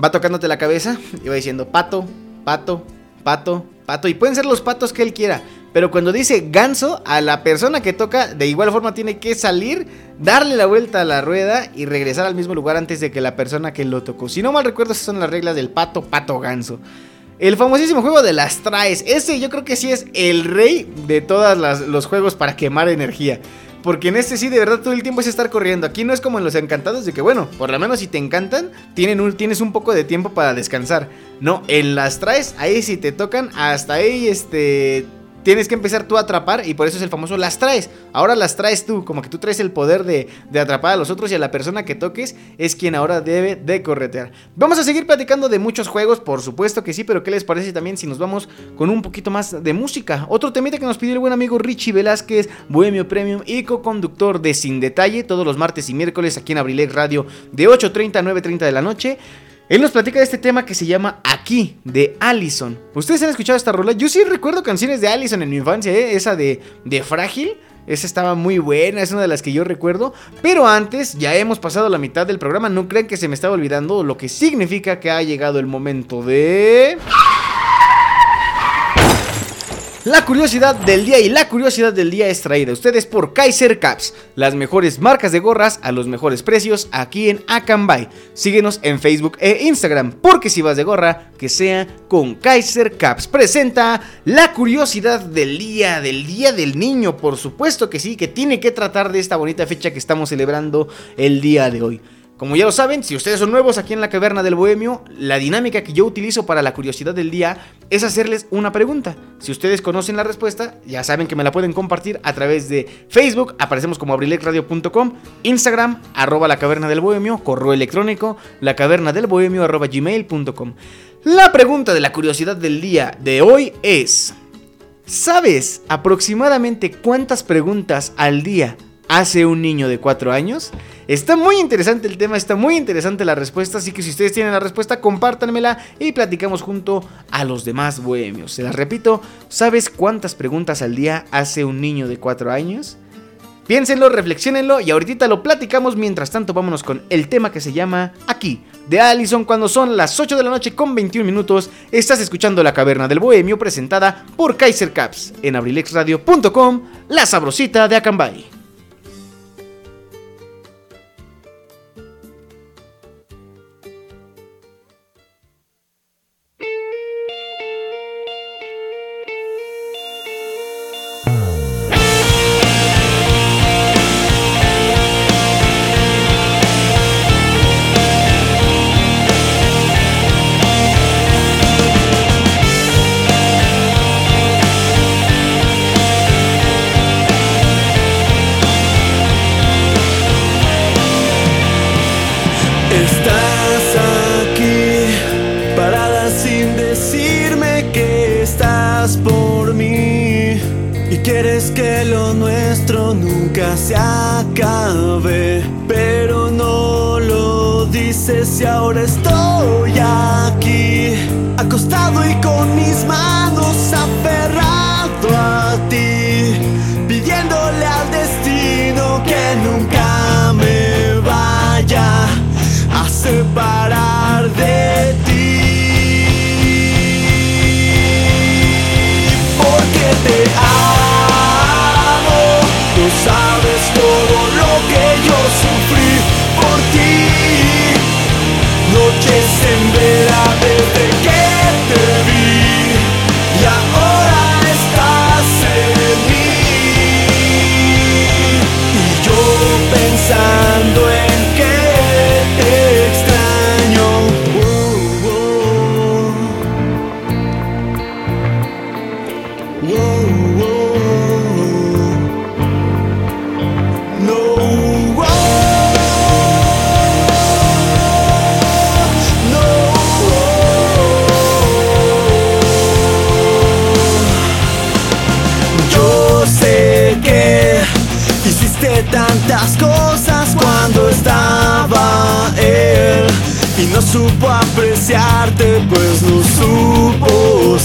va tocándote la cabeza y va diciendo pato, pato, pato, pato. Y pueden ser los patos que él quiera. Pero cuando dice ganso, a la persona que toca de igual forma tiene que salir, darle la vuelta a la rueda y regresar al mismo lugar antes de que la persona que lo tocó. Si no mal recuerdo, esas son las reglas del pato, pato, ganso. El famosísimo juego de las traes. Ese yo creo que sí es el rey de todos los juegos para quemar energía. Porque en este sí, de verdad, todo el tiempo es estar corriendo. Aquí no es como en los encantados de que, bueno, por lo menos si te encantan, tienen un, tienes un poco de tiempo para descansar. No, en las traes, ahí si te tocan, hasta ahí, este, tienes que empezar tú a atrapar y por eso es el famoso las traes. Ahora las traes tú, como que tú traes el poder de, de, atrapar a los otros y a la persona que toques es quien ahora debe de corretear. Vamos a seguir platicando de muchos juegos, por supuesto que sí, pero ¿qué les parece también si nos vamos con un poquito más de música? Otro temita que nos pidió el buen amigo Richie Velázquez, Bohemio Premium y co-conductor de Sin Detalle, todos los martes y miércoles aquí en Abrilex Radio de 8.30 a 9.30 de la noche. Él nos platica de este tema que se llama Aquí, de Allison. ¿Ustedes han escuchado esta rola? Yo sí recuerdo canciones de Allison en mi infancia, ¿eh? esa de, de Frágil. Esa estaba muy buena, es una de las que yo recuerdo. Pero antes, ya hemos pasado la mitad del programa. No crean que se me estaba olvidando, lo que significa que ha llegado el momento de... La curiosidad del día y la curiosidad del día es traída a ustedes por Kaiser Caps, las mejores marcas de gorras a los mejores precios aquí en Akanbay. Síguenos en Facebook e Instagram, porque si vas de gorra, que sea con Kaiser Caps. Presenta la curiosidad del día, del día del niño, por supuesto que sí, que tiene que tratar de esta bonita fecha que estamos celebrando el día de hoy. Como ya lo saben, si ustedes son nuevos aquí en la caverna del bohemio, la dinámica que yo utilizo para la curiosidad del día es hacerles una pregunta. Si ustedes conocen la respuesta, ya saben que me la pueden compartir a través de Facebook, aparecemos como abrilexradio.com, Instagram, arroba la caverna del bohemio, correo electrónico, la caverna del bohemio, arroba gmail.com. La pregunta de la curiosidad del día de hoy es, ¿sabes aproximadamente cuántas preguntas al día hace un niño de 4 años? Está muy interesante el tema, está muy interesante la respuesta, así que si ustedes tienen la respuesta, compártanmela y platicamos junto a los demás bohemios. Se las repito, ¿sabes cuántas preguntas al día hace un niño de 4 años? Piénsenlo, reflexionenlo y ahorita lo platicamos. Mientras tanto, vámonos con el tema que se llama Aquí, de Allison, cuando son las 8 de la noche con 21 minutos. Estás escuchando La Caverna del Bohemio, presentada por Kaiser Caps en abrilexradio.com, la sabrosita de Acambay. Apreciarte pues no supo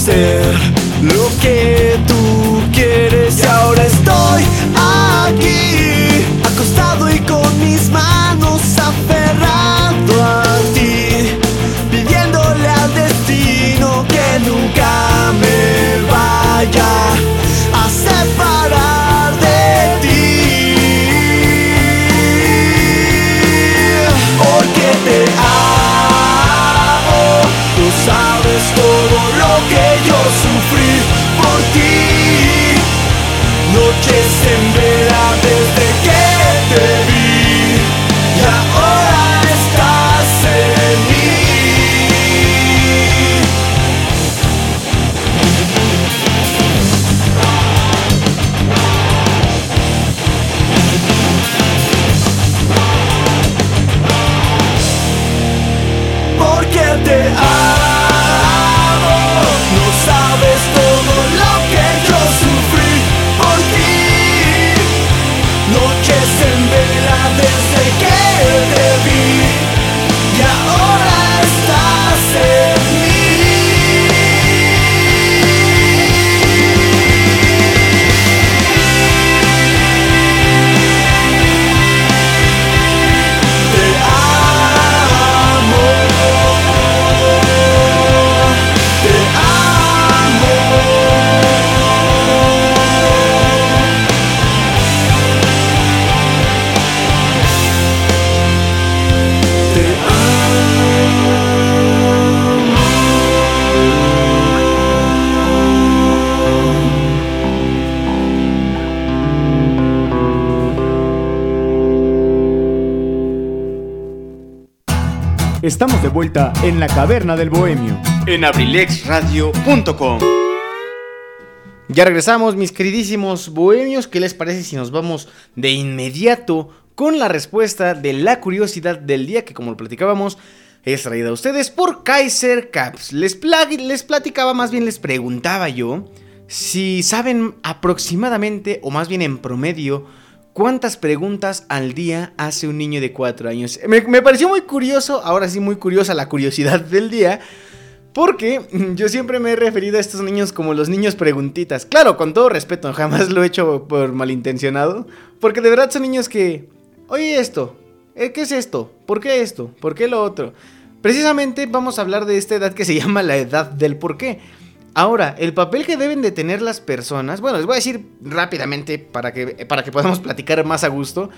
en la caverna del bohemio. En abrilexradio.com. Ya regresamos, mis queridísimos bohemios. ¿Qué les parece si nos vamos de inmediato con la respuesta de la curiosidad del día que, como lo platicábamos, es traída a ustedes por Kaiser Caps? Les, les platicaba, más bien les preguntaba yo, si saben aproximadamente, o más bien en promedio, cuántas preguntas al día hace un niño de 4 años. Me, pareció muy curioso, ahora sí muy curiosa la curiosidad [laughs] del día. Porque yo siempre me he referido a estos niños como los niños preguntitas. Claro, con todo respeto, jamás lo he hecho por malintencionado. Porque de verdad son niños que... Oye esto, eh, ¿qué es esto? ¿Por qué esto? ¿Por qué lo otro? Precisamente vamos a hablar de esta edad que se [laughs] llama la edad del por qué. Ahora, el papel que deben de tener las personas, bueno, les voy a decir rápidamente para que, para que podamos platicar más a gusto.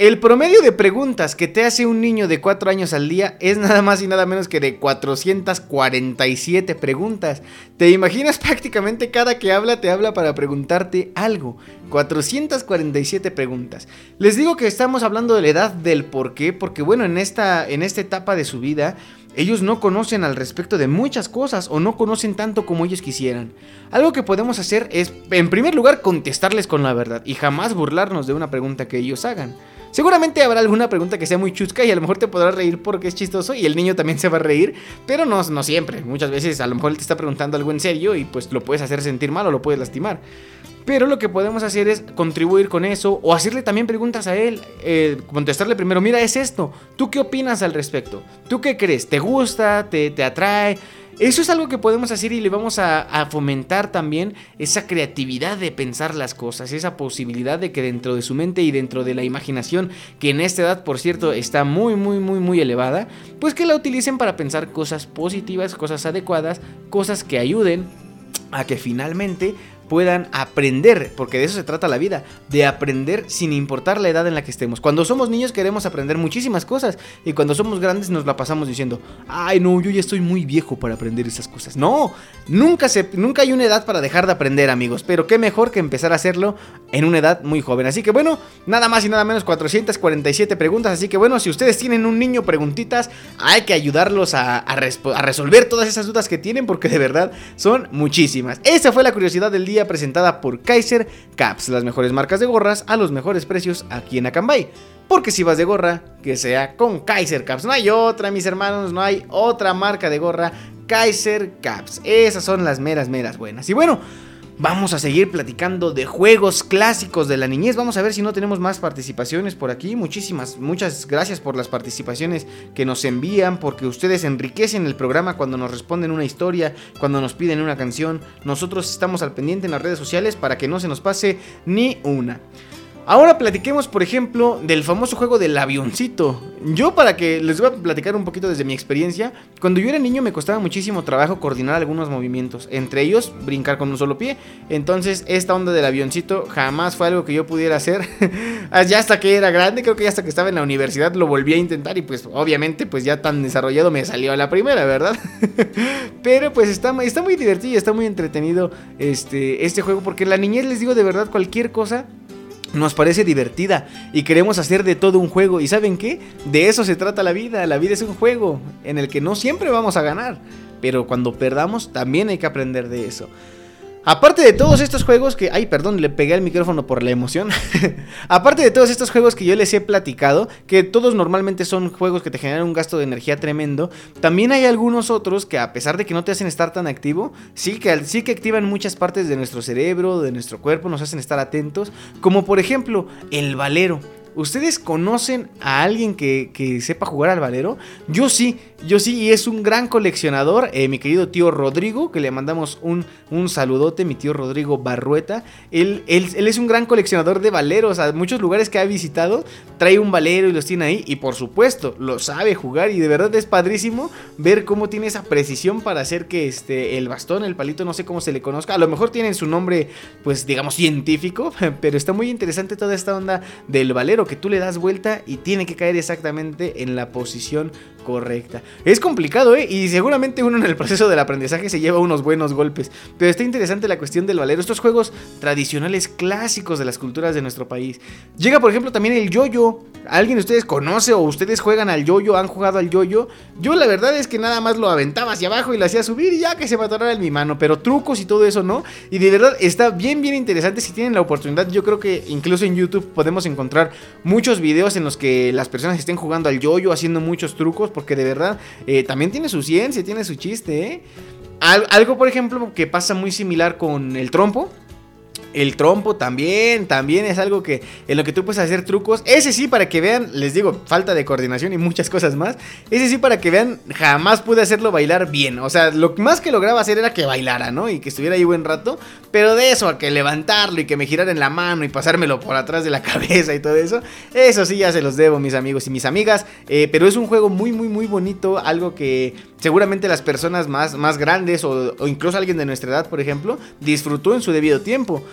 El promedio de preguntas que te hace un niño de 4 años al día es nada más y nada menos que de 447 preguntas. ¿Te imaginas [laughs] prácticamente cada que habla te habla para preguntarte algo? 447 preguntas. Les digo que estamos hablando de la edad del por qué, porque bueno, en esta, en esta etapa de su vida ellos no conocen al respecto de muchas cosas o no conocen tanto como ellos quisieran. Algo que podemos hacer es, en primer lugar, contestarles con la verdad y jamás burlarnos de una pregunta que ellos hagan. Seguramente habrá alguna pregunta que sea muy chusca y a lo mejor te podrás reír porque es chistoso y el niño también se va a reír, pero no, no siempre. Muchas veces a lo mejor él te está preguntando algo en serio y pues lo puedes hacer sentir mal o lo puedes lastimar. Pero lo que podemos hacer es contribuir con eso o hacerle también preguntas a él. eh, contestarle primero, mira, es esto. ¿Tú qué opinas al respecto? ¿Tú qué crees? ¿Te gusta? ¿Te, te atrae? Eso es algo que podemos hacer y le vamos a, a fomentar también esa creatividad de pensar las cosas, esa posibilidad de que dentro de su mente y dentro de la imaginación, que en esta edad, por cierto, está muy, muy, muy, muy elevada, pues que la utilicen para pensar cosas positivas, cosas adecuadas, cosas que ayuden a que finalmente puedan aprender, porque de eso se trata la vida, de aprender sin importar la edad en la que estemos. Cuando somos niños queremos aprender muchísimas cosas y cuando somos grandes nos la pasamos diciendo, ay no, yo ya estoy muy viejo para aprender esas cosas. No, nunca, se, nunca hay una edad para dejar de aprender amigos, pero qué mejor que empezar a hacerlo en una edad muy joven. Así que bueno, nada más y nada menos 447 preguntas, así que bueno, si ustedes tienen un niño preguntitas, hay que ayudarlos a, a resolver todas esas dudas que tienen porque de verdad son muchísimas. Esa fue la curiosidad del día presentada por Kaiser Caps, las mejores marcas de gorras a los mejores precios aquí en Acambay. Porque si vas de gorra, que sea con Kaiser Caps. No hay otra, mis hermanos, no hay otra marca de gorra. Kaiser Caps. Esas son las meras, meras buenas. Y bueno, Vamos a seguir platicando de juegos clásicos de la niñez. Vamos a ver si no tenemos más participaciones por aquí. Muchísimas, muchas gracias por las participaciones que nos envían, porque ustedes enriquecen el programa cuando nos responden una historia, cuando nos piden una canción. Nosotros estamos al pendiente en las redes sociales para que no se nos pase ni una. Ahora platiquemos, por ejemplo, del famoso juego del avioncito. Yo, para que les voy a platicar un poquito desde mi experiencia, cuando yo era niño me costaba muchísimo trabajo coordinar algunos movimientos, entre ellos brincar con un solo pie. Entonces, esta onda del avioncito jamás fue algo que yo pudiera hacer. [laughs] ya hasta que era grande, creo que ya hasta que estaba en la universidad lo volví a intentar y pues obviamente pues ya tan desarrollado me salió a la primera, ¿verdad? [laughs] Pero pues está, está muy divertido, está muy entretenido este, este juego porque la niñez les digo de verdad cualquier cosa nos parece divertida y queremos hacer de todo un juego. ¿Y saben qué? De eso se trata la vida. La vida es un juego en el que no siempre vamos a ganar. Pero cuando perdamos también hay que aprender de eso. Aparte de todos estos juegos que... Ay, perdón, le pegué al micrófono por la emoción. [laughs] Aparte de todos estos juegos que yo les he platicado, que todos normalmente son juegos que te generan un gasto de energía tremendo, también hay algunos otros que a pesar de que no te hacen estar tan activo, sí que, sí que activan muchas partes de nuestro cerebro, de nuestro cuerpo, nos hacen estar atentos, como por ejemplo el valero. ¿Ustedes conocen a alguien que, que, sepa jugar al valero? Yo sí, yo sí, y es un gran coleccionador, eh, mi querido tío Rodrigo, que le mandamos un, un saludote, mi tío Rodrigo Barrueta. Él, él, él, es un gran coleccionador de valeros, a muchos lugares que ha visitado, trae un valero y los tiene ahí, y por supuesto, lo sabe jugar, y de verdad es padrísimo ver cómo tiene esa precisión para hacer que este, el bastón, el palito, no sé cómo se le conozca, a lo mejor tienen su nombre, pues digamos, científico, [laughs] pero está muy interesante toda esta onda del valero que tú le das vuelta y tiene que caer exactamente en la posición correcta. Es complicado, ¿eh? Y seguramente uno en el proceso del aprendizaje se lleva unos buenos golpes. Pero está interesante la cuestión del valero. Estos juegos tradicionales clásicos de las culturas de nuestro país. Llega, por ejemplo, también el yoyo. ¿Alguien de ustedes conoce o ustedes juegan al yoyo? ¿Han jugado al yoyo? Yo la verdad es que nada más lo aventaba hacia abajo y lo hacía subir y ya que se me atorara en mi mano. Pero trucos y todo eso, ¿no? Y de verdad está bien, bien interesante. Si tienen la oportunidad, yo creo que incluso en YouTube podemos encontrar muchos videos en los que las personas estén jugando al yoyo, haciendo muchos trucos, porque de verdad eh, también tiene su ciencia, tiene su chiste, ¿eh? Al, algo, por ejemplo, que pasa muy similar con el trompo. El trompo también, también es algo que en lo que tú puedes hacer trucos. Ese sí, para que vean, les digo, falta de coordinación y muchas cosas más. Ese sí, para que vean, jamás pude hacerlo bailar bien. O sea, lo más que lograba hacer era que bailara, ¿no? Y que estuviera ahí buen rato. Pero de eso, a que levantarlo y que me girara en la mano y pasármelo por atrás de la [laughs] cabeza y todo eso. Eso sí, ya se los debo, mis amigos y mis amigas. Eh, pero es un juego muy, muy, muy bonito. Algo que seguramente las personas más, más grandes o, o incluso alguien de nuestra edad, por ejemplo, disfrutó en su debido tiempo.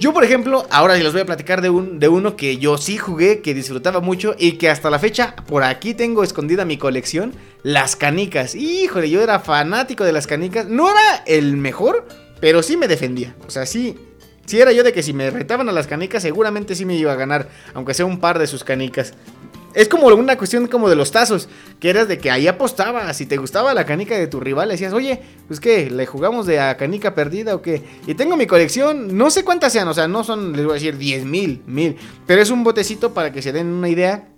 Yo, por ejemplo, ahora les voy a platicar de, un, de uno que yo sí jugué, que disfrutaba mucho y que hasta la fecha por aquí tengo escondida mi colección, las canicas. Híjole, yo era fanático de las canicas. No era el mejor, pero sí me defendía. O sea, sí, sí era yo de que si me retaban a las canicas, seguramente sí me iba a ganar, aunque sea un par de sus canicas. Es como una cuestión como de los tazos, que eras de que ahí apostabas, si te gustaba la canica de tu rival, decías, oye, pues qué, ¿le jugamos de a canica perdida o qué? Y tengo mi colección, no sé cuántas sean, o sea, no son, les voy a decir, 10 mil, mil, pero es un botecito para que se den una idea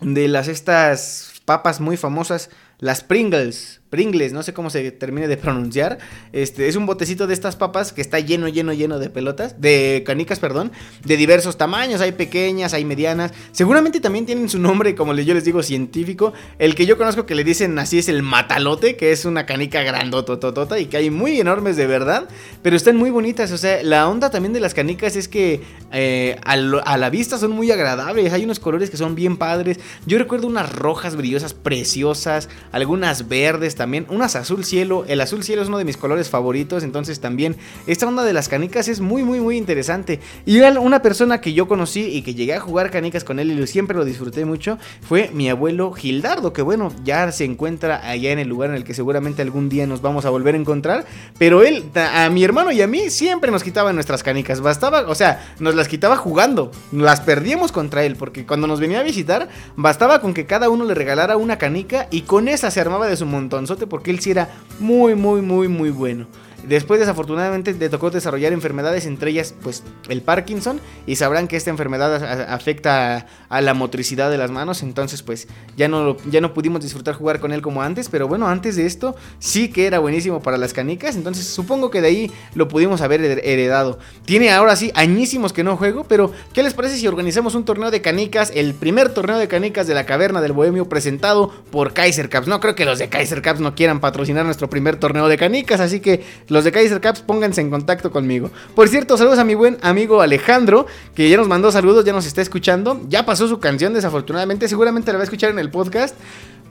de las estas papas muy famosas, las Pringles. Pringles, no sé cómo se termine de pronunciar. Este es un botecito de estas papas que está lleno, lleno, lleno de pelotas, de canicas, perdón, de diversos tamaños. Hay pequeñas, hay medianas. Seguramente también tienen su nombre, como yo les digo, científico. El que yo conozco que le dicen así es el matalote, que es una canica grandotototota y que hay muy enormes de verdad, pero están muy bonitas. O sea, la onda también de las canicas es que eh, a, a la vista son muy agradables. Hay unos colores que son bien padres. Yo recuerdo unas rojas brillosas, preciosas, algunas verdes también, unas azul cielo. El azul cielo es uno de mis colores favoritos, entonces también esta onda de las canicas es muy, muy, muy interesante. Y una persona que yo conocí y que llegué a jugar canicas con él y siempre lo disfruté mucho fue mi abuelo Gildardo, que bueno, ya se encuentra allá en el lugar en el que seguramente algún día nos vamos a volver a encontrar. Pero él, a mi hermano y a mí, siempre nos quitaba nuestras canicas. Bastaba, o sea, nos las quitaba jugando. Las perdíamos contra él, porque cuando nos venía a visitar, bastaba con que cada uno le regalara una canica y con se armaba de su montonzote porque él sí era muy, muy, muy, muy bueno. Después, desafortunadamente, le tocó desarrollar enfermedades, entre ellas, pues, el Parkinson. Y sabrán que esta enfermedad afecta a, la motricidad de las manos. Entonces, pues, ya no, ya no pudimos disfrutar jugar con él como antes. Pero bueno, antes de esto, sí que era buenísimo para las canicas. Entonces, supongo que de ahí lo pudimos haber her- heredado. Tiene ahora sí añísimos que no juego. Pero, ¿qué les parece si organizamos un torneo de canicas? El primer torneo de canicas de la caverna del bohemio presentado por Kaiser Caps. No creo que los de Kaiser Caps no quieran patrocinar nuestro primer torneo de canicas. Así que los de Kaiser Caps pónganse en contacto conmigo. Por cierto, saludos a mi buen amigo Alejandro, que ya nos mandó saludos, ya nos está escuchando. Ya pasó su canción, desafortunadamente. Seguramente la va a escuchar en el podcast.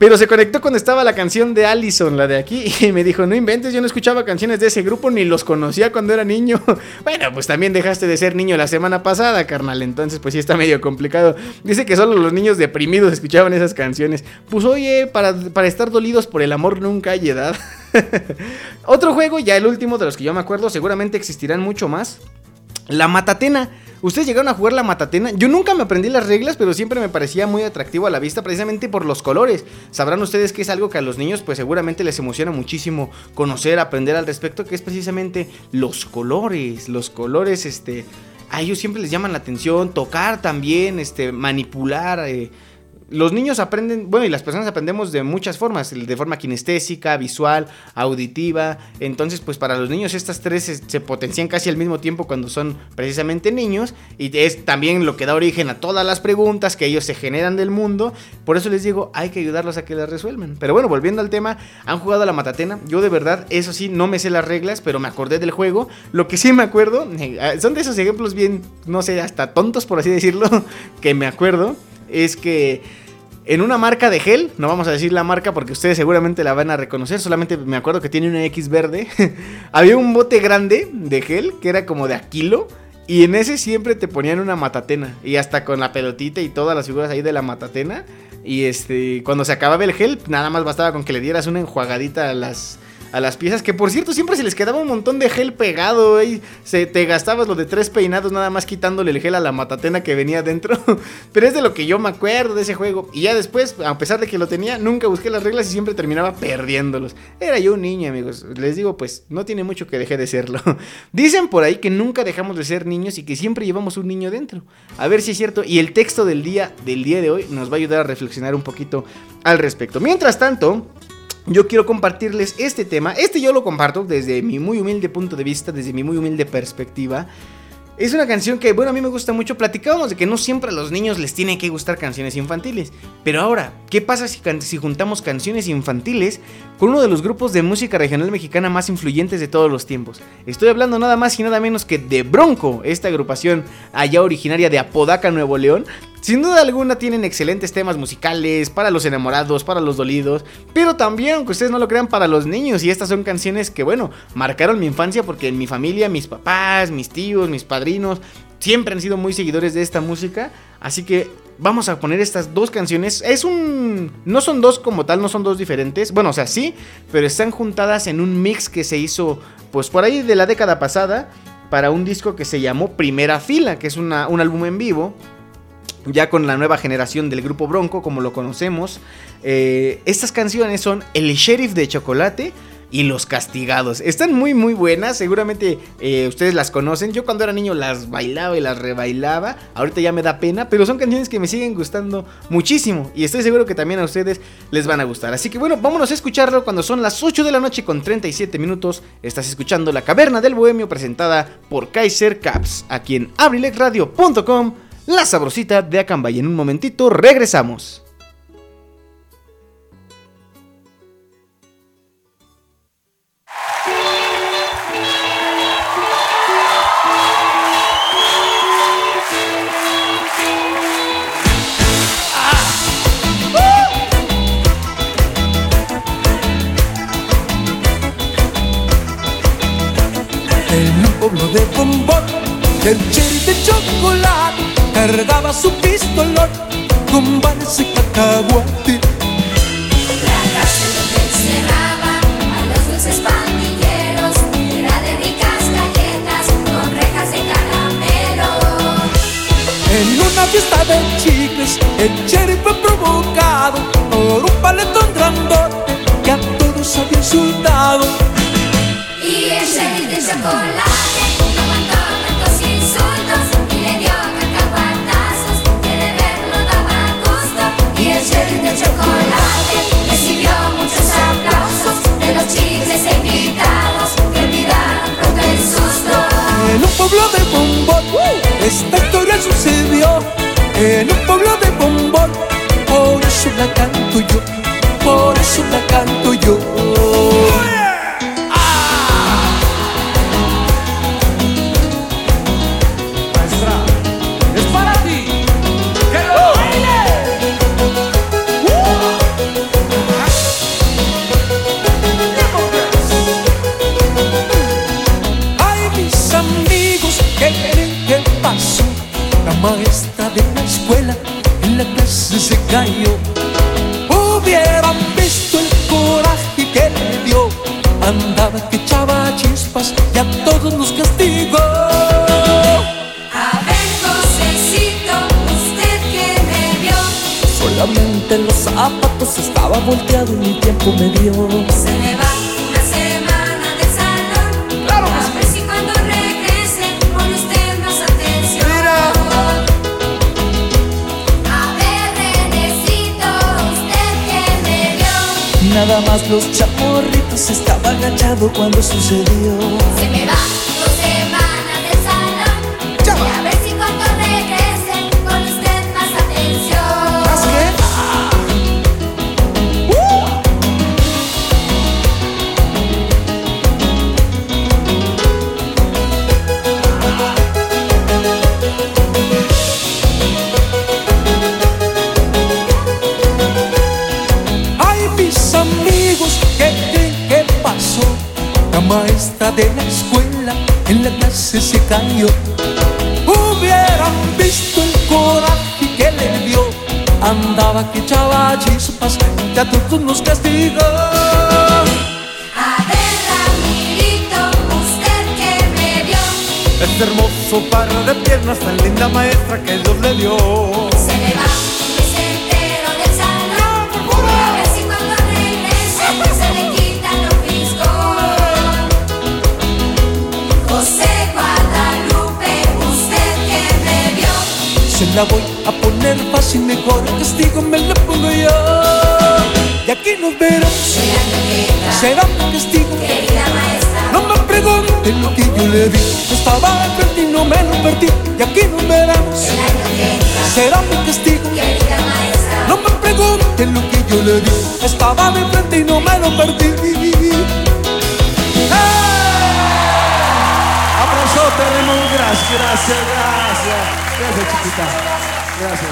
Pero se conectó cuando estaba la canción de Allison, la de aquí, y me dijo, no inventes, yo no escuchaba canciones de ese grupo ni los conocía cuando era niño. [laughs] Bueno, pues también dejaste de ser niño la semana pasada, carnal, entonces pues sí está medio complicado. Dice que solo los niños deprimidos escuchaban esas canciones. Pues oye, para, para estar dolidos por el amor nunca hay edad. [laughs] Otro juego, ya el último de los que yo me acuerdo, seguramente existirán mucho más. La Matatena. ¿Ustedes llegaron a jugar la Matatena? Yo nunca me aprendí las reglas, pero siempre me parecía muy atractivo a la vista precisamente por los colores. Sabrán ustedes que es algo que a los niños pues seguramente les emociona muchísimo conocer, aprender al respecto, que es precisamente los colores. Los colores, este... A ellos siempre les llaman la atención, tocar también, este, manipular... eh, los niños aprenden, bueno, y las personas aprendemos de muchas formas, de forma kinestésica, visual, auditiva. Entonces, pues para los niños estas tres se, se potencian casi al mismo tiempo cuando son precisamente niños. Y es también lo que da origen a todas las preguntas que ellos se generan del mundo. Por eso les digo, hay que ayudarlos a que las resuelvan. Pero bueno, volviendo al tema, han jugado a la matatena. Yo de verdad, eso sí, no me sé las reglas, pero me acordé del juego. Lo que sí me acuerdo, eh, [laughs] son de esos ejemplos bien, no sé, hasta tontos por así decirlo, [laughs] que me acuerdo. Es que en una marca de gel, no vamos a decir la marca porque ustedes seguramente la van a reconocer, solamente me acuerdo que tiene una X verde. [laughs] Había un bote grande de gel que era como de a kilo. Y en ese siempre te ponían una matatena. Y hasta con la pelotita y todas las figuras ahí de la matatena. Y este, cuando se acababa el gel, nada más bastaba con que le dieras una enjuagadita a las, a las piezas. Que por cierto, siempre se les quedaba un montón de gel pegado. ¿eh? Se, te gastabas lo de tres peinados, nada más quitándole el gel a la matatena que venía dentro. [laughs] Pero es de lo que yo me acuerdo de ese juego. Y ya después, a pesar de que lo tenía, nunca busqué las reglas y siempre terminaba perdiéndolos. Era yo un niño, amigos. Les digo, pues no tiene mucho que dejé de serlo. [laughs] Dicen por ahí que nunca dejamos de ser niños y que siempre llevamos un niño dentro. A ver si es cierto. Y el texto del día, del día de hoy nos va a ayudar a reflexionar un poquito al respecto. Mientras tanto, yo quiero compartirles este tema. Este yo lo comparto desde mi muy humilde punto de vista, desde mi muy humilde perspectiva. Es una canción que, bueno, a mí me gusta mucho. Platicábamos de que no siempre a los niños les tienen que gustar canciones infantiles. Pero ahora, ¿qué pasa si, si juntamos canciones infantiles con uno de los grupos de música regional mexicana más influyentes de todos los tiempos? Estoy hablando nada más y nada menos que de Bronco, esta agrupación allá originaria de Apodaca, Nuevo León. Sin duda alguna tienen excelentes temas musicales para los enamorados, para los dolidos, pero también, aunque ustedes no lo crean, para los niños. Y estas son canciones que, bueno, marcaron mi infancia porque en mi familia, mis papás, mis tíos, mis padrinos, siempre han sido muy seguidores de esta música. Así que vamos a poner estas dos canciones. Es un... No son dos como tal, no son dos diferentes. Bueno, o sea, sí, pero están juntadas en un mix que se hizo, pues por ahí de la década pasada, para un disco que se llamó Primera Fila, que es una- un álbum en vivo ya con la nueva generación del grupo Bronco, como lo conocemos. Eh, estas canciones son El Sheriff de Chocolate y Los Castigados. Están muy, muy buenas. Seguramente eh, ustedes las conocen. Yo cuando era niño las bailaba y las rebailaba. Ahorita ya me da pena, pero son canciones que me siguen gustando muchísimo. Y estoy seguro que también a ustedes les van a gustar. Así que bueno, vámonos a escucharlo cuando son las 8 de la noche con 37 minutos. Estás escuchando La Caverna del Bohemio presentada por Kaiser Caps, aquí en abrilexradio.com. La sabrosita de Acambay. En un momentito regresamos. Pueblo de bombón, el cherry de chocolate cargaba su pistolón con balas y cacahuate. La cárcel donde encerraba a los dulces pandilleros era de ricas galletas con rejas de caramelo. En una fiesta de chicles, el cherry fue provocado por un paletón grandote que a todos había insultado. Y ese chocolate los chicles e invitados que olvidaron pronto el susto En un pueblo de bombón, esta historia sucedió. En un pueblo de bombón, por eso la canto yo, por eso la canto yo. Estaba volteado y mi tiempo me dio. Se me va una semana del salón. A ver si cuando regrese pone usted más atención. A ver, Renecito, usted que me vio. Nada más los chamorritos estaba agachado cuando sucedió. Se me va Hubieran visto el coraje que le dio. Andaba que echaba chispas y a todos nos castigó. Y aquí nos veremos. Será mi castigo. No me pregunten lo que yo le di. Estaba de frente y no me lo perdí. Aplauso, tenemos gracias, gracias, gracias. Gracias, chiquita. Gracias.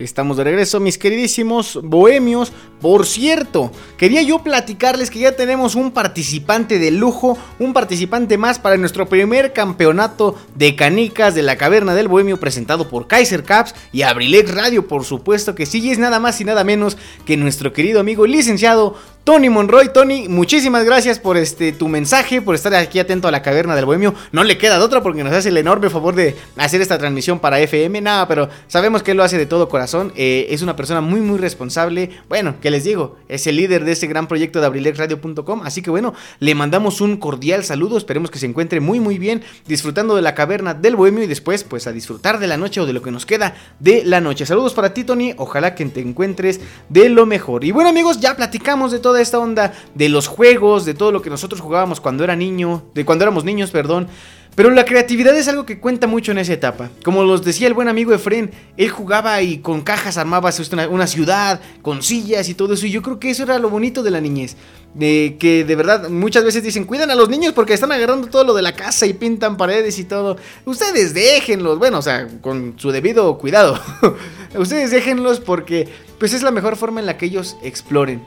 Estamos de regreso, mis queridísimos bohemios. Por cierto, quería yo platicarles que ya tenemos un participante de lujo, un participante más para nuestro primer campeonato de canicas de la Caverna del Bohemio presentado por Kaiser Caps y Abrilex Radio, por supuesto que sí, y es nada más y nada menos que nuestro querido amigo licenciado Tony Monroy. Tony, muchísimas gracias por este tu mensaje, por estar aquí atento a la Caverna del Bohemio. No le queda de otra porque nos hace el enorme favor de hacer esta transmisión para FM. Nada, pero sabemos que él lo hace de todo corazón. Eh, es una persona muy, muy responsable. Bueno, que les digo, es el líder de este gran proyecto de abrilexradio.com. Así que bueno, le mandamos un cordial saludo. Esperemos que se encuentre muy, muy bien disfrutando de la Caverna del Bohemio y después, pues a disfrutar de la noche o de lo que nos queda de la noche. Saludos para ti, Tony. Ojalá que te encuentres de lo mejor. Y bueno, amigos, ya platicamos de toda esta onda de los juegos, de todo lo que nosotros jugábamos cuando era niño, de cuando éramos niños, perdón. Pero la creatividad es algo que cuenta mucho en esa etapa. Como los decía el buen amigo Efren, él jugaba y con cajas armaba una, ciudad, con sillas y todo eso. Y yo creo que eso era lo bonito de la niñez. De que de verdad muchas veces dicen, cuidan a los niños porque están agarrando todo lo de la casa y pintan paredes y todo. Ustedes déjenlos, bueno, o sea, con su debido cuidado. [laughs] Ustedes déjenlos porque pues es la mejor forma en la que ellos exploren.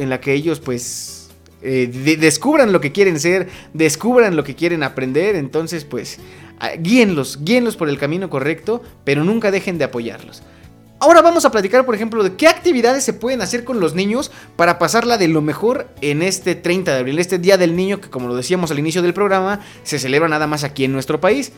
En la que ellos pues eh, de- descubran lo que quieren ser, descubran lo que quieren aprender, entonces pues ah, guíenlos, guíenlos por el camino correcto, pero nunca dejen de apoyarlos. Ahora vamos a platicar, por ejemplo, de qué actividades se pueden hacer con los niños para pasarla de lo mejor en este 30 de abril, este Día del Niño que como lo decíamos al inicio del programa, se celebra nada más aquí en nuestro país.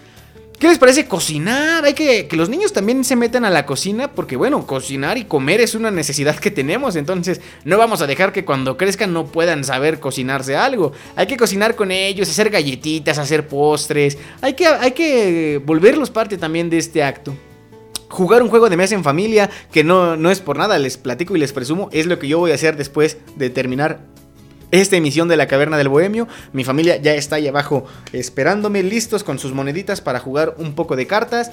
¿Qué les parece cocinar? Hay que que los niños también se metan a la cocina porque bueno, cocinar y comer es una necesidad que tenemos, entonces no vamos a dejar que cuando crezcan no puedan saber cocinarse algo. Hay que cocinar con ellos, hacer galletitas, hacer postres. Hay que hay que volverlos parte también de este acto. Jugar un juego de mesa en familia, que no, no es por nada, les platico y les presumo, es lo que yo voy a hacer después de terminar esta emisión de la Caverna del Bohemio. Mi familia ya está ahí abajo esperándome, listos con sus moneditas para jugar un poco de cartas.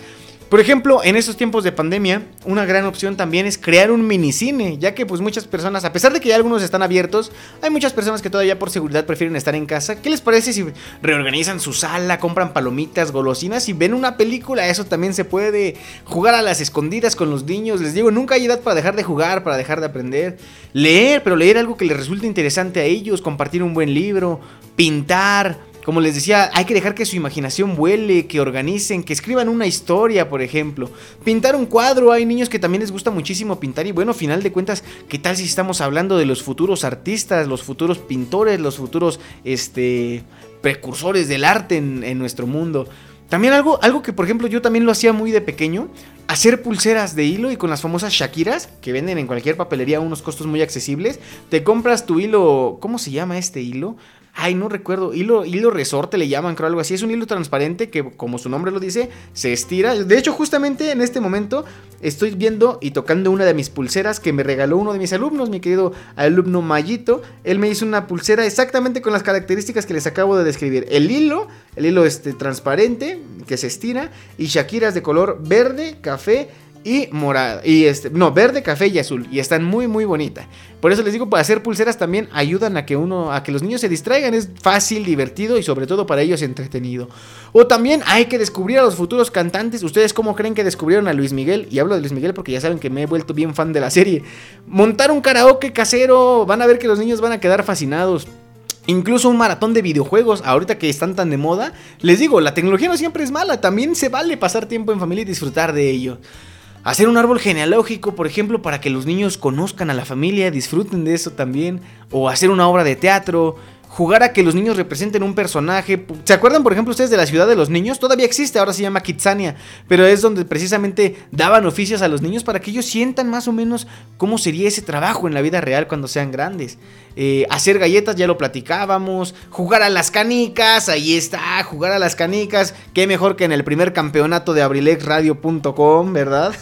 Por ejemplo, en estos tiempos de pandemia, una gran opción también es crear un minicine, ya que pues muchas personas, a pesar de que ya algunos están abiertos, hay muchas personas que todavía por seguridad prefieren estar en casa. ¿Qué les parece si reorganizan su sala, compran palomitas, golosinas y ven una película? Eso también se puede jugar a las escondidas con los niños. Les digo, nunca hay edad para dejar de jugar, para dejar de aprender. Leer, pero leer algo que les resulte interesante a ellos, compartir un buen libro, pintar. Como les decía, hay que dejar que su imaginación vuele, que organicen, que escriban una historia, por ejemplo. Pintar un cuadro, hay niños que también les gusta muchísimo pintar y bueno, final de cuentas, ¿qué tal si estamos hablando de los futuros artistas, los futuros pintores, los futuros este, precursores del arte en, nuestro mundo? También algo, algo que por ejemplo yo también lo hacía muy de pequeño, hacer pulseras de hilo y con las famosas Shakiras, que venden en cualquier papelería a unos costos muy accesibles, te compras tu hilo, ¿cómo se llama este hilo? Ay, no recuerdo. Hilo, hilo resorte le llaman, creo algo así. Es un hilo transparente que, como su nombre lo dice, se estira. De hecho, justamente en este momento estoy viendo y tocando una de mis pulseras que me regaló uno de mis alumnos, mi querido alumno Mayito. Él me hizo una pulsera exactamente con las características que les acabo de describir. El hilo, el hilo este, transparente que se estira y Shakiras de color verde, café y morada. Y este, no, verde, café y azul. Y están muy, muy bonitas. Por eso les digo, para hacer pulseras también ayudan a que uno, a que los niños se distraigan. Es fácil, divertido y sobre todo para ellos entretenido. O también hay que descubrir a los futuros cantantes. ¿Ustedes cómo creen que descubrieron a Luis Miguel? Y hablo de Luis Miguel porque ya saben que me he vuelto bien fan de la serie. Montar un karaoke casero. Van a ver que los niños van a quedar fascinados. Incluso un maratón de videojuegos, ahorita que están tan de moda. Les digo, la tecnología no siempre es mala, también se vale pasar tiempo en familia y disfrutar de ello. Hacer un árbol genealógico, por ejemplo, para que los niños conozcan a la familia, disfruten de eso también. O hacer una obra de teatro. Jugar a que los niños representen un personaje. ¿Se acuerdan, por ejemplo, ustedes de la ciudad de los niños? Todavía existe, ahora se llama Kitsania. Pero es donde precisamente daban oficios a los niños para que ellos sientan más o menos cómo sería ese trabajo en la vida real cuando sean grandes. Eh, hacer galletas, ya lo platicábamos. Jugar a las canicas, ahí está, jugar a las canicas. Qué mejor que en el primer campeonato de abrilexradio.com, ¿verdad?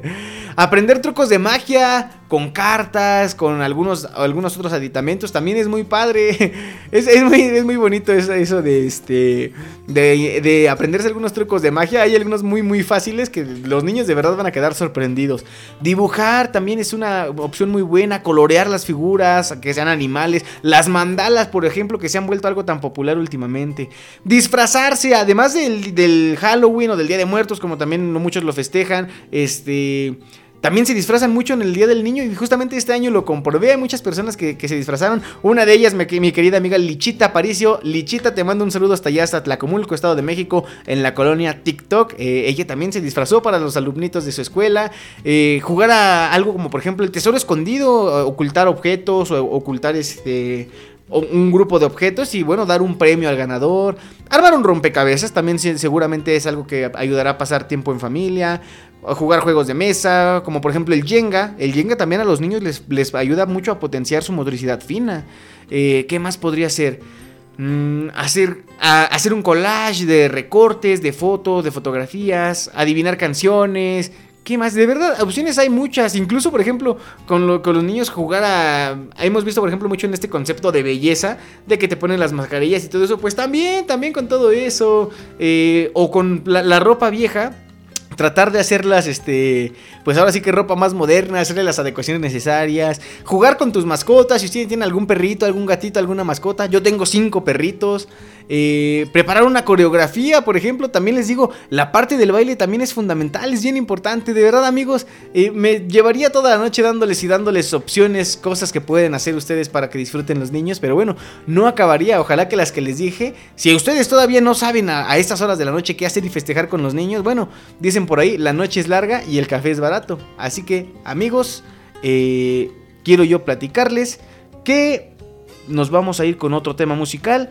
[laughs] Aprender trucos de magia con cartas, con algunos, algunos otros aditamentos, también es muy padre. [laughs] Es, es muy, es muy bonito eso, de, este, de, de aprenderse algunos trucos de magia. Hay algunos muy, muy fáciles que los niños de verdad van a quedar sorprendidos. Dibujar también es una opción muy buena. Colorear las figuras, que sean animales. Las mandalas, por ejemplo, que se han vuelto algo tan popular últimamente. Disfrazarse, además del, del Halloween o del Día de Muertos, como también no muchos lo festejan. Este... También se disfrazan mucho en el Día del Niño y justamente este año lo comprobé. Hay muchas personas que, se disfrazaron. Una de ellas, mi, mi, querida amiga Lichita Aparicio. Lichita, te mando un saludo hasta allá, hasta Tlacomulco, Estado de México, en la colonia TikTok. Eh, ella también se disfrazó para los alumnitos de su escuela. Eh, jugar a algo como, por ejemplo, el tesoro escondido, ocultar objetos o ocultar este un grupo de objetos y bueno, dar un premio al ganador. Armar un rompecabezas también seguramente es algo que ayudará a pasar tiempo en familia. Jugar juegos de mesa, como por ejemplo el Jenga. El Jenga también a los niños les, les ayuda mucho a potenciar su motricidad fina. Eh, ¿Qué más podría ser? Mm, hacer, hacer un collage de recortes, de fotos, de fotografías, adivinar canciones, ¿Qué más? De verdad, opciones hay muchas. Incluso, por ejemplo, con, lo, con, los niños jugar a... Hemos visto, por ejemplo, mucho en este concepto de belleza, de que te ponen las mascarillas y todo eso. Pues también, también con todo eso. Eh, o con la ropa vieja tratar de hacerlas, este, pues ahora sí que ropa más moderna, hacerle las adecuaciones necesarias, jugar con tus mascotas, si ustedes tienen algún perrito, algún gatito, alguna mascota, yo tengo cinco perritos, eh, preparar una coreografía, por ejemplo, también les digo, la parte del baile también es fundamental, es bien importante, de verdad amigos, eh, me llevaría toda la noche dándoles y dándoles opciones, cosas que pueden hacer ustedes para que disfruten los niños, pero bueno, no acabaría, ojalá que las que les dije, si ustedes todavía no saben a, a estas horas de la noche qué hacer y festejar con los niños, bueno, dicen por ahí, la noche es larga y el café es barato. Así que, amigos, eh, quiero yo platicarles que nos vamos a ir con otro tema musical.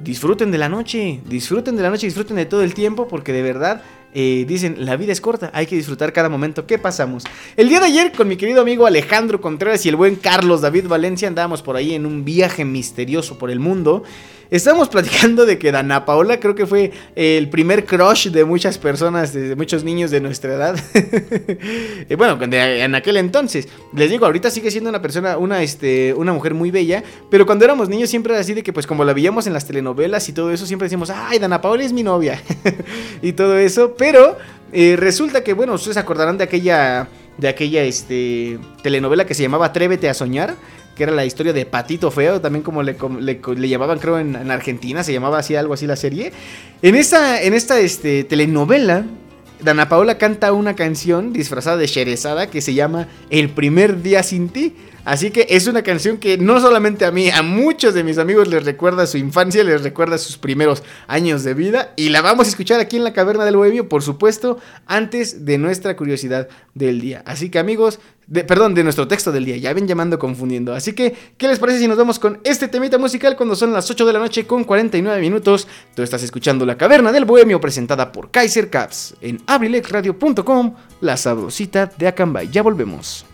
Disfruten de la noche, disfruten de la noche, disfruten de todo el tiempo, porque de verdad eh, dicen, la vida es corta, hay que disfrutar cada momento que pasamos. El día de ayer con mi querido amigo Alejandro Contreras y el buen Carlos David Valencia andábamos por ahí en un viaje misterioso por el mundo. Estábamos platicando de que Dana Paola creo que fue el primer crush de muchas personas, de muchos niños de nuestra edad. [laughs] Eh, bueno, en aquel entonces. Les digo, ahorita sigue siendo una persona, una, este, una mujer muy bella, pero cuando éramos niños siempre era así de que pues como la veíamos en las telenovelas y todo eso, siempre decíamos, ay, Dana Paola es mi novia. [laughs] y todo eso, pero eh, resulta que, bueno, ustedes acordarán de aquella, de aquella este, telenovela que se llamaba Atrévete a Soñar, que era la historia de Patito Feo, también como le, le llamaban, creo, en, en Argentina, se llamaba así, algo así la serie. En esta, en esta este, telenovela, Dana Paola canta una canción disfrazada de Sherezada que se llama El primer día sin ti. Así que es una canción que no solamente a mí, a muchos de mis amigos les recuerda su infancia, les recuerda sus primeros años de vida. Y la vamos a escuchar aquí en la Caverna del Bohemio, por supuesto, antes de nuestra curiosidad del día. Así que amigos, de- perdón, de nuestro texto del día, ya ven llamando confundiendo. Así que, ¿qué les parece si nos vamos con este temita musical cuando son las 8 de la noche con 49 minutos? Tú estás escuchando La Caverna del Bohemio presentada por Kaiser Caps en abrilexradio.com, la sabrosita de Acambay. Ya volvemos.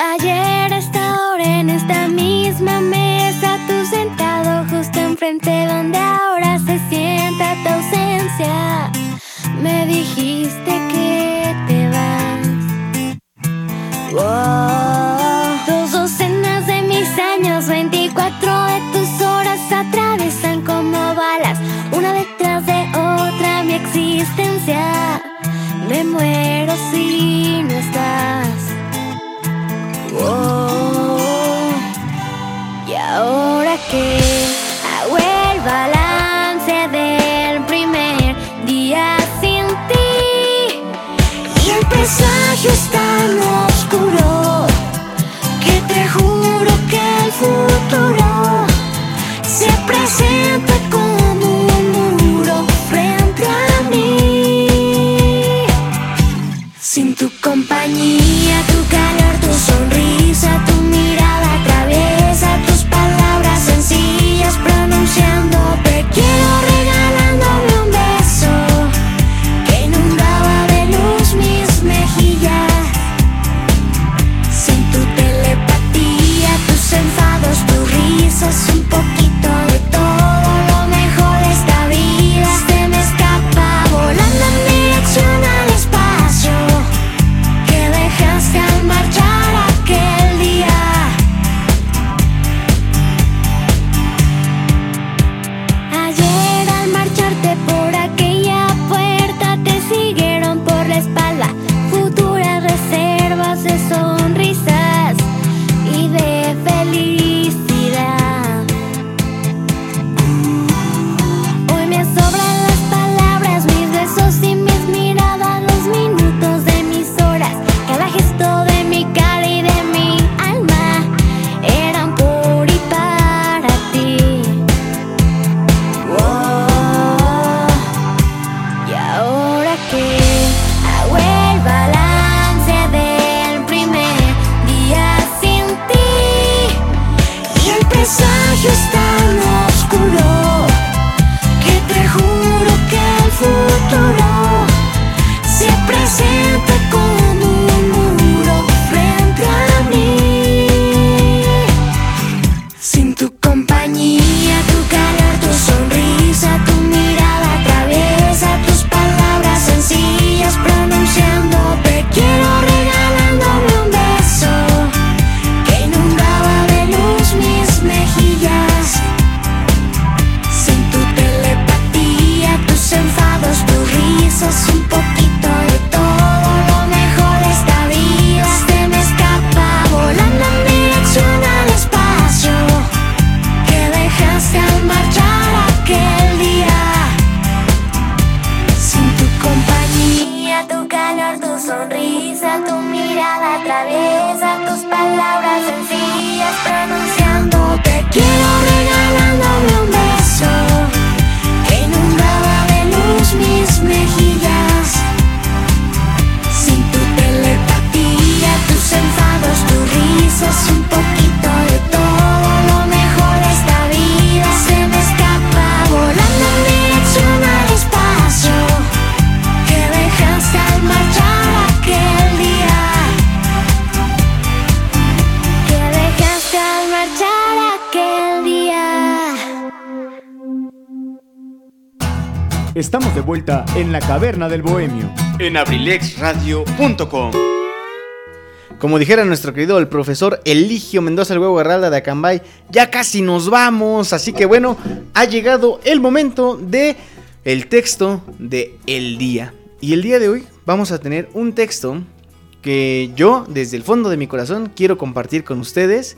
Ayer a esta hora en esta misma mesa, tú sentado justo enfrente donde ahora se sienta tu ausencia. Me dijiste que te vas. Wow. Dos docenas de mis años, 24 de tus horas atraviesan como balas, una detrás de otra mi existencia. Me muero si no estás. Y ahora que hago el balance del primer día sin ti y el presagio es tan oscuro vuelta en la caverna del bohemio. En abrilexradio.com. Como dijera nuestro querido el profesor Eligio Mendoza el huevo Garralda de Acambay, ya casi nos vamos, así que bueno, ha llegado el momento de el texto de el día. Y el día de hoy vamos a tener un texto que yo desde el fondo de mi corazón quiero compartir con ustedes.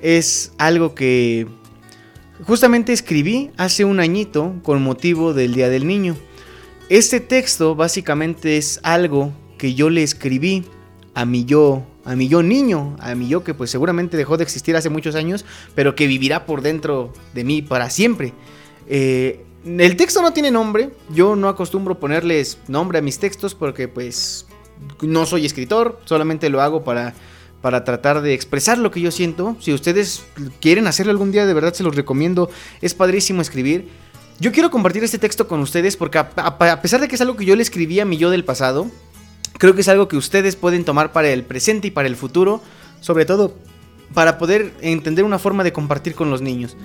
Es algo que justamente escribí hace un añito con motivo del Día del Niño. Este texto básicamente es algo que yo le escribí a mi yo, a mi yo niño, a mi yo que pues seguramente dejó de existir hace muchos años, pero que vivirá por dentro de mí para siempre. Eh, el texto no tiene nombre, yo no acostumbro ponerles nombre a mis textos porque pues no soy escritor, solamente lo hago para, para tratar de expresar lo que yo siento. Si ustedes quieren hacerlo algún día, de verdad se los recomiendo, es padrísimo escribir. Yo quiero compartir este texto con ustedes porque a, pesar de que es algo que yo le escribí a mi yo del pasado, creo que es algo que ustedes pueden tomar para el presente y para el futuro, sobre todo para poder entender una forma de compartir con los niños.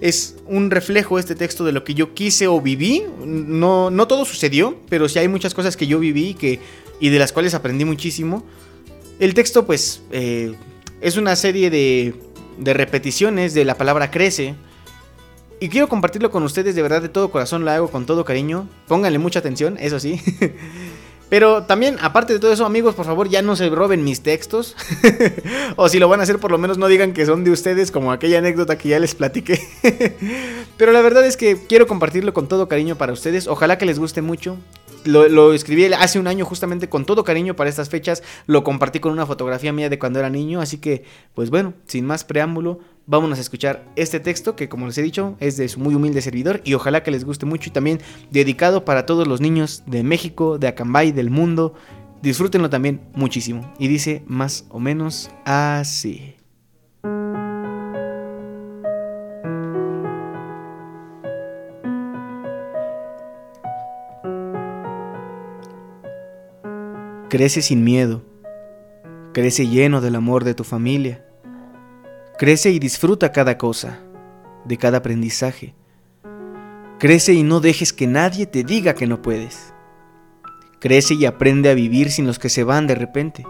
Es un reflejo este texto de lo que yo quise o viví. No, no todo sucedió, pero sí hay muchas cosas que yo viví y que, y de las cuales aprendí muchísimo. El texto, pues, eh, es una serie de, de repeticiones de la palabra crece. Y quiero compartirlo con ustedes de verdad de todo corazón, lo hago con todo cariño. Pónganle mucha atención, eso sí. [laughs] Pero también, aparte de todo eso, amigos, por favor, ya no se roben mis textos. [laughs] o si lo van a hacer, por lo menos no digan que son de ustedes, como aquella anécdota que ya les platiqué. [laughs] Pero la verdad es que quiero compartirlo con todo cariño para ustedes. Ojalá que les guste mucho. Lo, escribí hace un año justamente con todo cariño para estas fechas. Lo compartí con una fotografía mía de cuando era niño. Así que, pues bueno, sin más preámbulo, vámonos a escuchar este texto que, como les he dicho, es de su muy humilde servidor. Y ojalá que les guste mucho y también dedicado para todos los niños de México, de Acambay, del mundo. Disfrútenlo también muchísimo. Y dice más o menos así. Crece sin miedo. Crece lleno del amor de tu familia. Crece y disfruta cada cosa, de cada aprendizaje. Crece y no dejes que nadie te diga que no puedes. Crece y aprende a vivir sin los que se van de repente.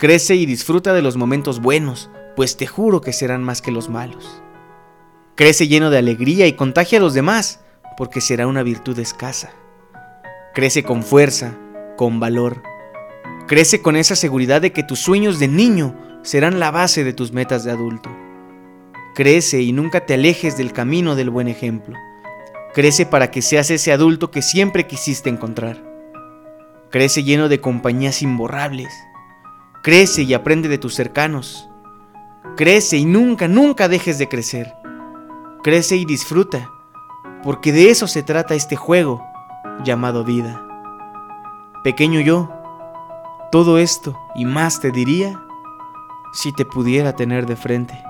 Crece y disfruta de los momentos buenos, pues te juro que serán más que los malos. Crece lleno de alegría y contagia a los demás, porque será una virtud escasa. Crece con fuerza, con valor. Crece con esa seguridad de que tus sueños de niño serán la base de tus metas de adulto. Crece y nunca te alejes del camino del buen ejemplo. Crece para que seas ese adulto que siempre quisiste encontrar. Crece lleno de compañías imborrables. Crece y aprende de tus cercanos. Crece y nunca, nunca dejes de crecer. Crece y disfruta, porque de eso se trata este juego llamado vida. Pequeño yo, todo esto y más te diría si te pudiera tener de frente.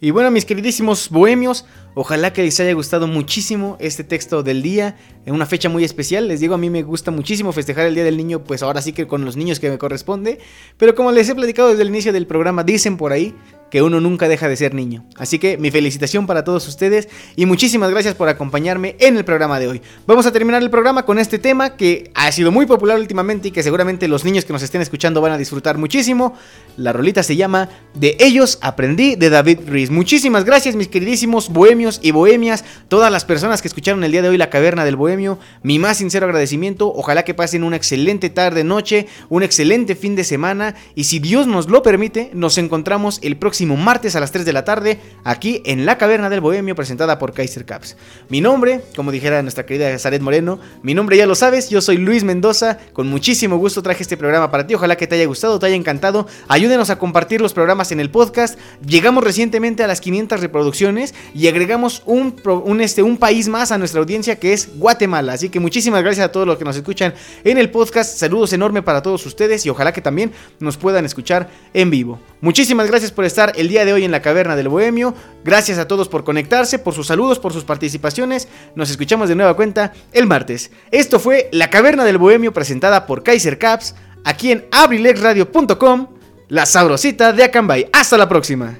Y bueno, mis queridísimos bohemios, ojalá que les haya gustado muchísimo este texto del día, en una fecha muy especial. Les digo, a mí me gusta muchísimo festejar el Día del Niño, pues ahora sí que con los niños que me corresponde. Pero como les he platicado desde el inicio del programa, dicen por ahí que uno nunca deja de ser niño. Así que mi felicitación para todos ustedes y muchísimas gracias por acompañarme en el programa de hoy. Vamos a terminar el programa con este tema que ha sido muy popular últimamente y que seguramente los niños que nos estén escuchando van a disfrutar muchísimo. La rolita se llama De ellos aprendí de David Ruiz. Muchísimas gracias mis queridísimos bohemios y bohemias, todas las personas que escucharon el día de hoy la caverna del bohemio. Mi más sincero agradecimiento. Ojalá que pasen una excelente tarde, noche, un excelente fin de semana y si Dios nos lo permite, nos encontramos el próximo martes a las 3 de la tarde aquí en la Caverna del Bohemio presentada por Kaiser Caps. Mi nombre, como dijera nuestra querida Zaret Moreno, mi nombre ya lo sabes, yo soy Luis Mendoza, con muchísimo gusto traje este programa para ti, ojalá que te haya gustado, te haya encantado, ayúdenos a compartir los programas en el podcast, llegamos recientemente a las 500 reproducciones y agregamos un, este, un país más a nuestra audiencia que es Guatemala, así que muchísimas gracias a todos los que nos escuchan en el podcast, saludos enormes para todos ustedes y ojalá que también nos puedan escuchar en vivo. Muchísimas gracias por estar el día de hoy en la Caverna del Bohemio. Gracias a todos por conectarse, por sus saludos, por sus participaciones. Nos escuchamos de nueva cuenta el martes. Esto fue La Caverna del Bohemio presentada por Kaiser Caps, aquí en abrilexradio.com, la sabrosita de Acambay. Hasta la próxima.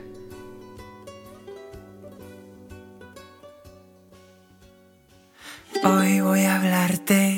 Hoy voy a hablarte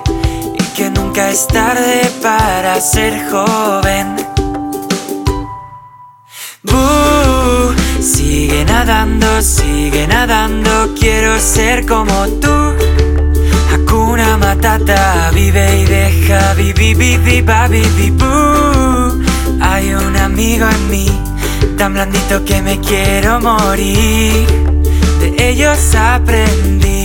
que nunca es tarde para ser joven. Bú, sigue nadando, sigue nadando, quiero ser como tú. Hakuna Matata, vive y deja, vivi, vivi, babi. Hay un amigo en mí, tan blandito que me quiero morir. De ellos aprendí.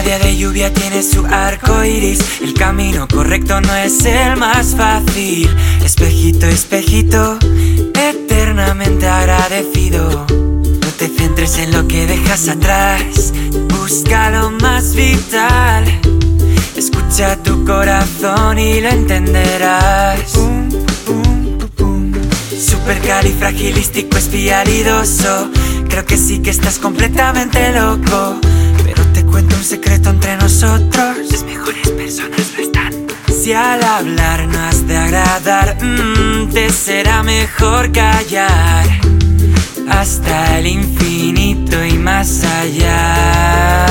Cada día de lluvia tiene su arco iris. El camino correcto no es el más fácil. Espejito, espejito, eternamente agradecido. No te centres en lo que dejas atrás. Busca lo más vital. Escucha tu corazón y lo entenderás. Supercalifragilístico espialidoso. Creo que sí que estás completamente loco. Cuento un secreto entre nosotros. Las mejores personas lo están. Si al hablar no has de agradar, mm, te será mejor callar. Hasta el infinito y más allá.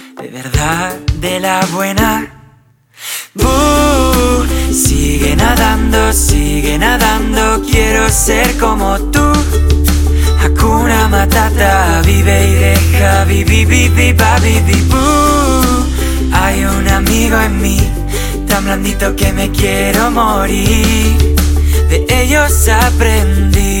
De verdad, de la buena. Bú, sigue nadando, sigue nadando, quiero ser como tú. Hakuna Matata, vive y deja, vivi, vivi, bú. Hay un amigo en mí, tan blandito que me quiero morir. De ellos aprendí.